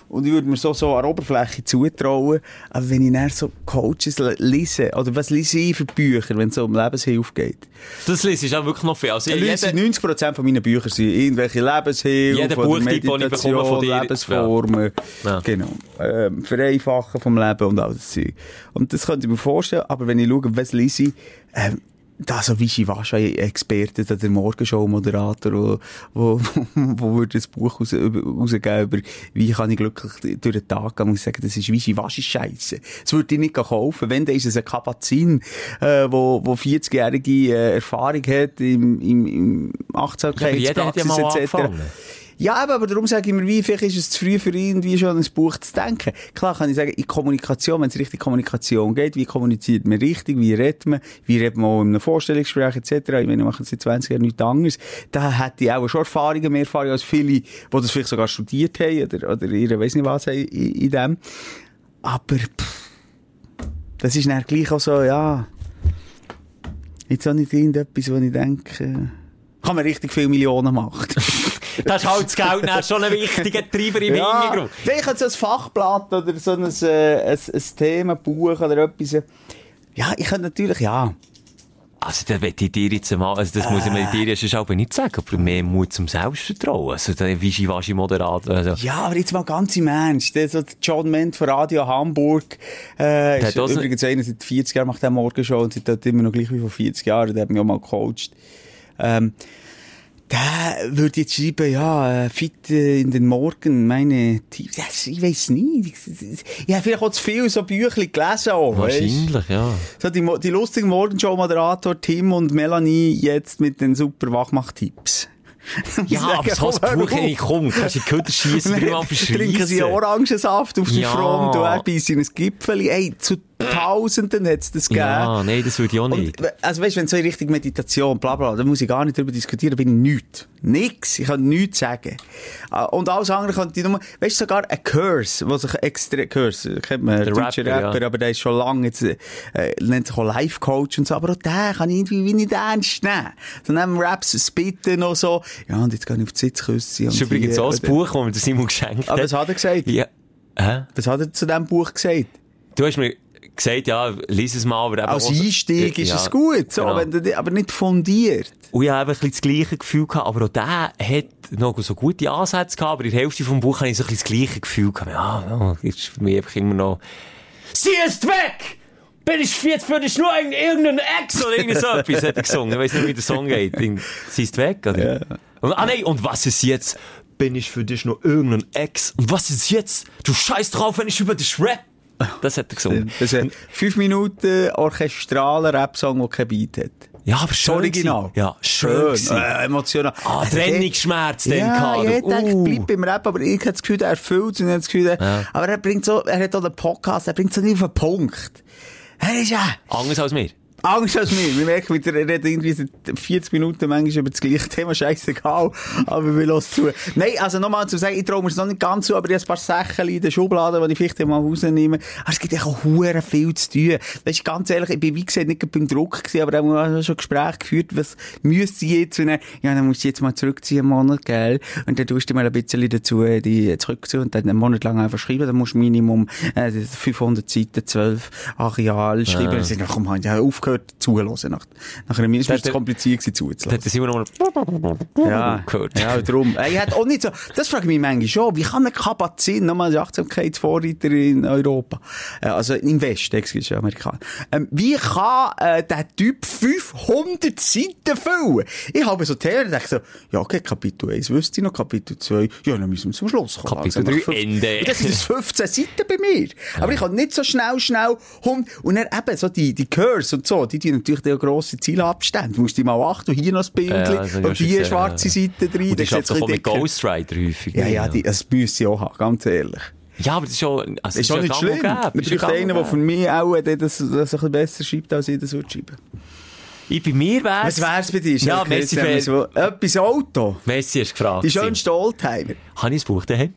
Und ich würde mir so, so an der Oberfläche zutrauen. Aber wenn ich dann so Coaches le- lese, oder was lese ich für Bücher, wenn es so um Lebenshilfe geht? Das lese ich auch wirklich noch viel. Also, Ich lese jeder- 90% von meinen Büchern sind irgendwelche Lebenshilfe, Jeder ich Meditation, bekomme von dir. Lebensformen, Ja. genau, ähm, Vereinfachen vom Leben und all das Zeug. Und das könnte ich mir vorstellen, aber wenn ich schaue, was lese ich, ähm, da so Wischiwaschi-Experte, da der Morgenshow-Moderator, wo, wo, wo würde das Buch raus, über- rausgeben über, wie kann ich glücklich durch den Tag gehen, muss ich sagen, das ist Wischiwaschi-Scheisse. Das würde ich nicht kaufen. Wenn, dann ist es ein Kapazin, äh, wo, wo 40-jährige äh, Erfahrung hat im, im, im Ja, aber jeder hat ja mal etc. angefangen. Ja, eben, aber darum sage ich mir, wie vielleicht ist es zu früh für irgendwie schon an ein Buch zu denken. Klar kann ich sagen, in Kommunikation, wenn es richtig Kommunikation geht, wie kommuniziert man richtig, wie redet man, wie redet man auch in einem Vorstellungsgespräch etc. Ich meine, ich mache seit 20 Jahren nichts anderes. Da hätte ich auch schon Erfahrungen, mehr Erfahrungen als viele, die das vielleicht sogar studiert haben oder, oder ihre, weiss nicht was, in, in dem. Aber, pff, das ist dann gleich auch so, ja, jetzt auch nicht irgendetwas, wo ich denke, kann man richtig viele Millionen machen. Das ist halt das Geld dann schon ein wichtiger Treiber im Hintergrund. Nein, ich habe so ein Fachblatt oder so ein, äh, ein, ein Themenbuch oder etwas. äh, Ja, ich könnte natürlich, ja. Also, da will ich dir jetzt mal, also das muss ich mir dir sonst aber nicht sagen, aber mehr Mut zum Selbstvertrauen. Also, der Wischiwaschi-Moderator, also. Ja, aber jetzt mal ganz im Ernst. Der, so John Ment von Radio Hamburg, äh, Der ist auch übrigens einer seit 40 Jahren, macht der Morgenshow und seit dort immer noch gleich wie vor 40 Jahren. Der hat mich auch mal gecoacht. Ähm, der würde jetzt schreiben, ja, äh, fit in den Morgen, meine Tipps. Ja, ich weiß nicht. Ich habe vielleicht auch zu viel so Büchlein gelesen. Auch? Wahrscheinlich, ja. So die, die lustigen Morgenshow-Moderator Tim und Melanie jetzt mit den super Wachmacht-Tipps. Ja, aber so ein Buch, ey, komm, kannst du die Köder schiessen, dreimal Trinken sie. Orangensaft auf die Ja. Front und er beißt in ein Gipfel. Ey, zu Tausenden hat es das gegeben. Ja, nein, das würde ich auch nicht. Und, also weißt, wenn so in Richtung Meditation, bla bla, da muss ich gar nicht drüber diskutieren, bin ich nichts. Nix. Ich kann nichts sagen. Ah, Und alles andere könnte ich nur, weißt du, sogar ein Curse, was sich extra, Curse, kennt man, Der deutscher Rapper, Rapper, ja. aber der ist schon lange jetzt, äh, nennt sich auch Life-Coach und so, aber auch der kann ich irgendwie wie nicht ernst nehmen. Dann haben Raps Spitten noch so, ja, und jetzt gehe ich auf die Sitzküsse. Das ist übrigens auch ein Buch, das mir der Simon geschenkt Aber hat. was hat er gesagt? Ja. Hä? Was hat er zu diesem Buch gesagt? Du hast mir gesagt, ja, lies es mal, aber Als Einstieg ist Ja, es gut, so, genau. wenn du, aber nicht fundiert. Und ich habe eben ein bisschen das gleiche Gefühl gehabt, aber auch der hat noch so gute Ansätze gehabt, aber in der Hälfte vom Buch habe ich so ein bisschen das gleiche Gefühl gehabt. Ja, ja, ist für mich einfach immer noch, sie ist weg! bin ich jetzt für dich nur ein- irgendein Ex oder irgend so etwas, hat er gesungen. Ich weiß nicht, wie der Song geht. Sie ist weg, oder? Und, ah, nein, und was ist jetzt? Bin ich für dich nur irgendein Ex? Und was ist jetzt? Du scheiß drauf, wenn ich über dich rap. Das hat er gesungen. Das ist 5 Minuten orchestraler Rap-Song, der kein Beat hat. Ja, aber schön. Original. Ja, schön. Schön. Äh, emotional. Ah, Trennungsschmerz dann Ja, ich du. denke, Uh. bleibt beim Rap, aber ich habe das Gefühl, er erfüllt es und das Gefühl, er- aber er bringt so, er hat auch den Podcast, er bringt so nicht auf den Punkt. Er ist ja Anders als mir. Angst als mir. Wir merken wieder, er redet irgendwie seit 40 Minuten manchmal über das gleiche Thema, scheißegal, aber wir hören zu. Nein, also nochmal zu sagen, ich traue mir es noch nicht ganz zu, aber ich habe ein paar Sachen in der Schublade, die ich vielleicht mal rausnehme. Aber es gibt echt auch hure viel zu tun. Weißt du, ganz ehrlich, ich bin wie gesagt nicht beim Druck gewesen, aber auch mal schon Gespräche geführt, was müsste ich jetzt, und dann, ja, dann musst du jetzt mal zurückziehen, einen Monat, gell? Und dann tust du mal ein bisschen dazu, äh, die zurückziehen und dann einen Monat lang einfach schreiben, dann musst du Minimum, äh, 500 Seiten, 12 Areal schreiben. Dann sind, komm, ich habe aufgehört zuhören. Nach, nachher mir ist es kompliziert gewesen zuzulassen. hat der Simon nochmal Ja, gehört. ja, darum. Ich hätte auch nicht so, das frage ich mich manchmal schon, wie kann eine Kapazität, nochmal die Achtsamkeitsvorreiter in Europa, äh, also im Westen, excuse, Amerikaner, ähm, wie kann äh, der Typ 500 Seiten füllen? Ich habe so Theorien, denke so, ja, okay, Kapitel 1 wüsste ich noch, Kapitel 2, ja, dann müssen wir zum Schluss kommen. Kapitel nach drei, fünf- Ende. Und das sind jetzt 15 Seiten bei mir. Aber ich kann nicht so schnell, schnell, 100, und dann eben so die, die Curse und so, die, die natürlich die grosse Zielabstände. Du musst dich mal achten, hier noch das Bild, Ja, auch und schon hier schwarze ja. Seite drin. Und das ist auch ein mit Ghost Rider häufig. Ja, ja, die, das müsste ich auch haben, ganz ehrlich. Ja, aber das ist schon, also Ist auch nicht schlimm. Man braucht einen, der für mich auch der das, das ein bisschen besser schreibt, als ich das würde schreiben. Ich, bei mir wär's... Was wär's bei dir? Ja? Messi haben für... so, Etwas Auto. Messi hast gefragt. Die schönsten Oldtimer. Habe ich das Buch daheim?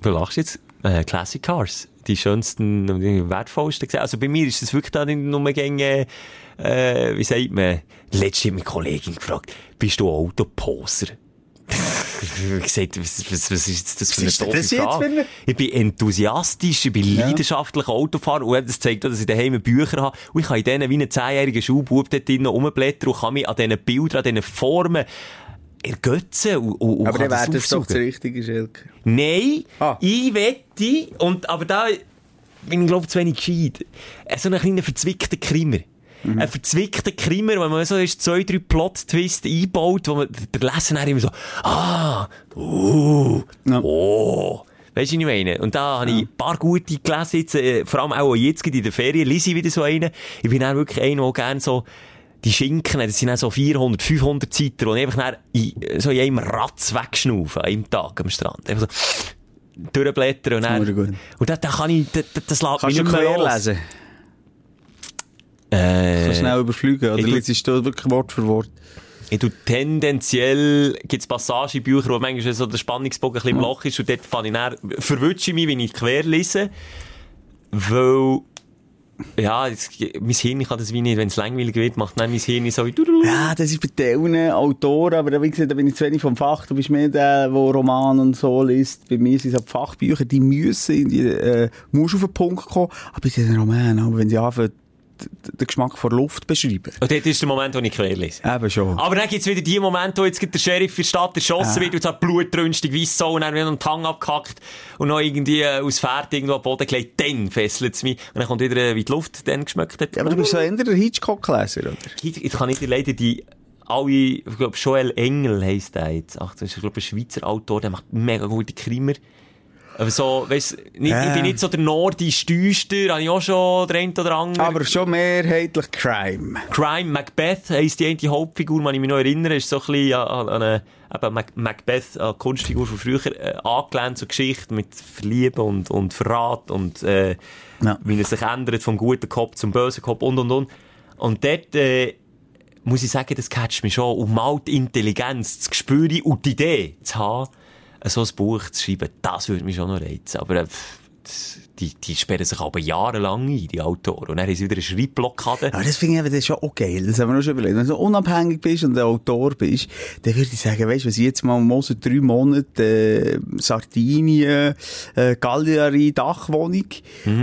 Du lachst jetzt. Äh, Classic Cars. Die schönsten und wertvollsten gesehen. Also bei mir ist das wirklich da nicht nur gegen, äh, wie sagt man, letztens meine Kollegin gefragt, bist du Autoposer? Ich gesagt, was, was, was ist das für eine doofe Frage? Ich bin enthusiastisch, ich bin leidenschaftlicher Autofahrer und das zeigt auch, dass ich daheim Bücher habe und ich kann in denen wie ein zehnjähriger Schulbub dort drinnen rumblättern und kann mich an diesen Bildern, an diesen Formen ergötzen und, und, Aber dann wäre das doch das richtige Schelke. Nein, Ah. ich wette, und, aber da bin ich, glaube zu wenig gescheit. Äh, So einen kleinen verzwickten Krimmer. Mhm. Ein verzwickter Krimmer, wenn man so ist, zwei, drei Plot-Twists einbaut, wo man, der Leser dann immer so, ah, uh, Ja. oh. Weißt du, was ich meine? Und da habe ich ein paar gute gelesen, jetzt, äh, vor allem auch jetzt in der Ferien, lese ich wieder so einen. Ich bin dann wirklich einer, der gerne so, die Schinken, das sind dann so 400, 500 Seiten, die ich einfach dann in, so in einem Ratz wegschnaufe, an einem Tag am Strand. Einfach so, durchblättern und dann, und da, da kann ich, da, da- das lässt mich Kannst du nicht mehr lesen? Äh, Kannst du schnell überfliegen? Oder tu- liest du wirklich Wort für Wort? Ich tu tendenziell, gibt's Passagenbücher, wo manchmal so der Spannungsbogen ein bisschen im Loch ist und dort fange ich dann, verwünsche ich mich, wenn ich quer lese, weil, ja, jetzt, mein Hirn kann das wie nicht, wenn es langweilig wird, macht dann mein Hirn so wie, Ja, das ist bei den Autoren, aber wie gesagt, da bin ich zu wenig vom Fach. Du bist mehr der, der Roman und so liest. Bei mir sind es halt Fachbücher, die müssen die, äh, musst auf den Punkt kommen. Aber bei den Romanen, aber wenn sie anfangen, den Geschmack von Luft beschreiben. und dort ist der Moment, wo ich quer lese. Eben schon. Aber dann gibt's wieder die Momente, wo jetzt der Sheriff in der Stadt erschossen wird und es hat blutrünstig weiss so und dann wird noch ein Tang abgehackt und noch irgendwie äh, aus Pferd irgendwo am Boden gelegt, dann fesselt es mich. Und dann kommt wieder, äh, wie die Luft dann geschmeckt hat. Ja, aber du bist so eher der Hitchcock-Leser, oder? Ich, ich kann nicht leider die, alle, ich glaube, Joel Engel heisst der jetzt. Ach, das ist, glaube ich, ein Schweizer Autor, der macht mega gute Krimer. Aber so, weißt nicht, Ja. ich bin nicht so der nordisch Düster, habe ich auch schon der eine oder andere. Aber schon mehrheitlich Crime. Crime Macbeth heisst die eine Hauptfigur, man ich mich noch erinnere, ist so ein bisschen an, an eine, eben Mac Macbeth, eine Kunstfigur von früher, äh, angelehnt zur Geschichte mit Verlieben und, und Verrat und, äh, Ja. wie er sich ändert vom guten Kopf zum bösen Kopf und und und. Und dort, äh, muss ich sagen, das catcht mich schon. Um mal die Intelligenz, das Gespür und die Idee zu haben, so ein Buch zu schreiben, das würde mich schon noch reizen. Aber, äh, das, die, die sperren sich aber jahrelang ein, die Autoren. Und dann sie wieder eine Schreibblockade. Aber das finde ich eben, ist schon auch geil. Das haben wir auch schon überlegt. Wenn du unabhängig bist und ein Autor bist, dann würde ich sagen, weißt du, was ich jetzt mal so drei Monate, äh, Sardinien, äh, Cagliari, Dachwohnung,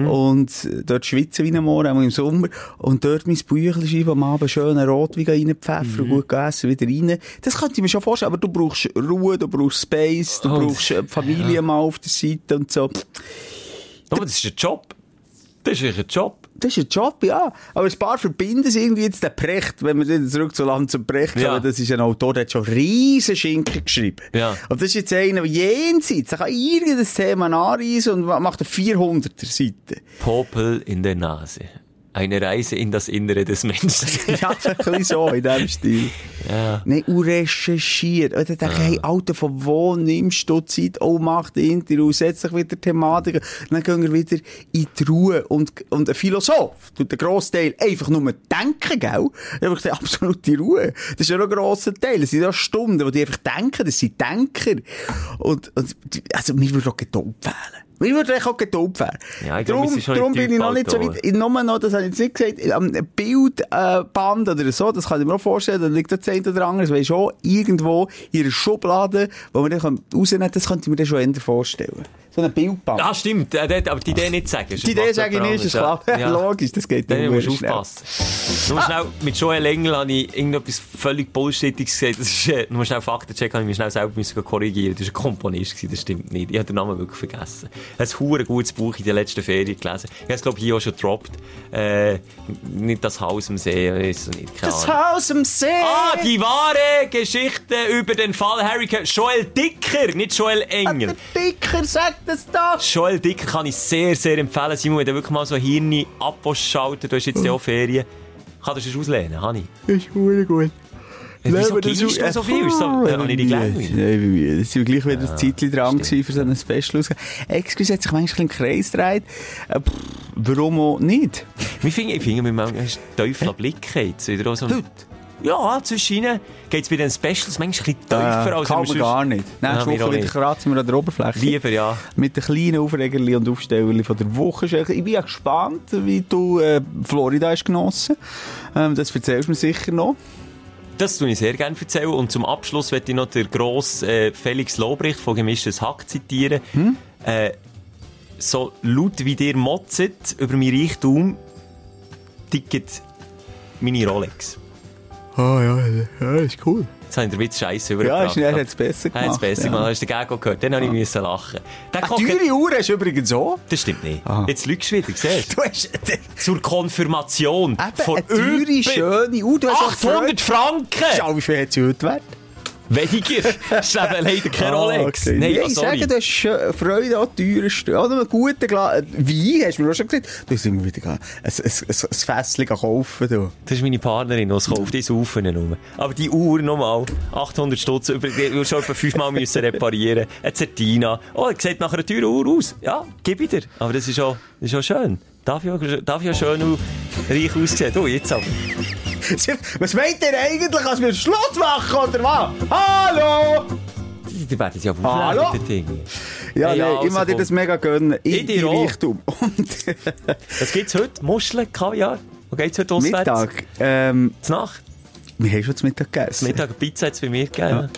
und äh, dort schwitzen wie ein Moor, einmal im Sommer, und dort mein Büchlein schreiben, am Abend schön einen Rotwein reinpfeffern, und gut gegessen, wieder rein. Das könnte ich mir schon vorstellen, aber du brauchst Ruhe, du brauchst Space, du Oh, brauchst äh, Familie mal auf der Seite und so. Aber das ist ein Job. Das ist ein Job. Das ist ein Job, ja. Aber ein paar verbinden es irgendwie jetzt den Precht, wenn wir zurück zu Land zum Precht Ja. kommen. Das ist ein Autor, der hat schon riesen Schinken geschrieben. Ja. Und das ist jetzt einer, der jenseits, der kann irgendein Thema anreisen und macht eine 400er Seite. Popel in der Nase. Eine Reise in das Innere des Menschen. ja, ein bisschen so, in diesem Stil. ja. Nein, und recherchiert. Und dann denke ich, hey, Alter, von wo nimmst du Zeit? Oh, mach die Interview, setz dich wieder Thematiken. Dann gehen wir wieder in die Ruhe. Und, und ein Philosoph tut den grossen Teil einfach nur denken, gell? Dann habe ich absolute Ruhe. Das ist ja noch ein grosser Teil. Das sind ja Stunden, wo die einfach denken. Das sind Denker. Und, und also, mir würde auch Geduld fehlen. Mir würde echt auch Geduld fehlen. Ja, ich Darum, darum ein bin ich noch nicht so weit. Ich nur noch, das habe ich jetzt nicht gesagt, am Bildband oder so, das kann ich mir auch vorstellen, da liegt das eine oder andere, das weisst schon, irgendwo in einer Schublade, wo man dann rausnehmen kann, das könnte ich mir dann schon eher vorstellen. So ein Bildband. Ah, stimmt. Äh, Aber die Idee nicht sagen. Die Idee sage ich nicht, ist klar. Ja. Logisch, das geht Dann nur musst du schnell. aufpassen. Nur schnell, mit Joel Engel habe ich irgendetwas völlig Bullshittiges gesagt. Das ist, äh, nur schnell Fakten checken, habe ich mich schnell selber müssen korrigieren. Das war ein Komponist, gewesen, das stimmt nicht. Ich habe den Namen wirklich vergessen. Ein hure gutes Buch in der letzten Ferien gelesen. Ich habe es, glaube ich, hier auch schon gedroppt. Äh, nicht das Haus am See, ist nicht, keine Das Ahnung. Haus am See! Ah, die wahre Geschichte über den Fall Harry. Joel Dicker, nicht Joel Engel. Der Dicker sagt das doch! Joel Dicker kann ich sehr, sehr empfehlen. Simon, wenn du wirklich mal so Hirn abschalten, du hast jetzt ja auch Ferien. Kann das sonst auslehnen, Hani? Das ist gut. Wieso gingst du so viel? Ist so, habe ich nein, Das war gleich wieder ein Zeitchen dran für so ein Special. Excuse, hat sich manchmal im Kreis gedreht. Äh, warum auch nicht? Ich finde, ich finde, wir haben einen teufelen Blick jetzt. Wieder so Heute? Ja, zwischen geht es bei den Specials manchmal ein bisschen tiefer, Äh, als kann man gar nicht. Ja, Nächste wir auch Woche wieder nicht. kratzen wir an der Oberfläche. Lieber, ja. Mit den kleinen Aufregerli und Aufstellerli von der Woche. Ich bin ja gespannt, wie du äh, Florida hast genossen. Ähm, das erzählst du mir sicher noch. Das tue ich sehr gerne erzählen. Und zum Abschluss möchte ich noch den grossen äh, Felix Lobrecht von Gemischtes Hack zitieren. Hm? Äh, so laut wie dir motzet über mein Reichtum, ticket meine Rolex. Ah ja, ja, ist cool. Jetzt habe ich den Witz scheiße Ja, übergebracht. ist, er hat es besser Er hat es gemacht. besser ja. gemacht. Hast du den Gag auch gehört? Dann habe ich müssen lachen. Der Eine teure Uhr hast du übrigens auch. Das stimmt nicht. Aha. Jetzt lügst du wieder, siehst du? Hast Zur Konfirmation eben von eine teure, über schöne Uhr. Du hast auch 800 Franken! Schau, wie viel hat sie heute wert? Weniger. Das ist eben leider kein Rolex. Ah, okay. Nein, ja, ich sorry. sage, du hast Freude an teuren. Oder einen guten Glas Wein, hast du mir auch schon gesagt. Du hast immer wieder ein, ein, ein, ein Fässchen kaufen. Du. Das ist meine Partnerin, die es kauft, die saufen nur. Aber die Uhr nochmal, 800 Stutz, über- die wir schon etwa fünfmal müssen reparieren. Eine Zertina. Oh, er sieht nach einer teuren Uhr aus. Ja, gib dir. Aber das ist auch, das ist auch schön. Darf ich auch, darf auch schön und reich aussehen? Du, jetzt aber. Was meint ihr eigentlich, als wir Schluss machen, oder was? Hallo! Die, werden ja Hallo? Dinge. Ja, Hey, nee, also ich mag dir das mega gönnen. In dir die. Richtung. Was gibt's heute? Muscheln, Kaviar? Wo geht's heute auswärts? Mittag. Ähm, Nacht? wir haben schon zu Mittag gegessen. Mittag Pizza hat's bei mir gegeben. Ja. ja.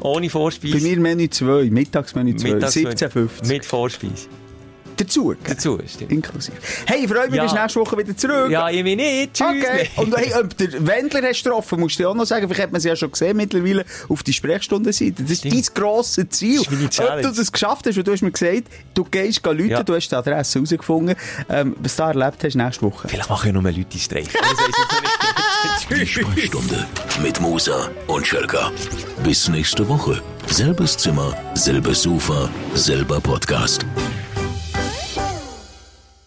Ohne Vorspeise. Bei mir Menü 2, Mittagsmenü 2, Mittags- 17,50. Mit Vorspeise. Dazu. gell? Dazu, stimmt. Inklusive. Hey, ich freue mich, Ja. bist nächste Woche wieder zurück. Ja, ich mich nicht. Tschüss. Okay. Und hey, ob der Wendler hast getroffen, musst du dir auch noch sagen, vielleicht hat man sie ja schon gesehen mittlerweile auf die Sprechstundenseite. Das ist Stimmt. dein grosses Ziel. Das ist meine Ob du das geschafft hast, weil du hast mir gesagt, du gehst Leute, Ja. du hast die Adresse herausgefunden. Ähm, was du da erlebt hast nächste Woche. Vielleicht machen ja nur Leute Streich. Das weiss ich jetzt noch nicht. Die Sprechstunde mit Musa und Schelka. Bis nächste Woche. Selbes Zimmer, selbes Sofa, selber Podcast.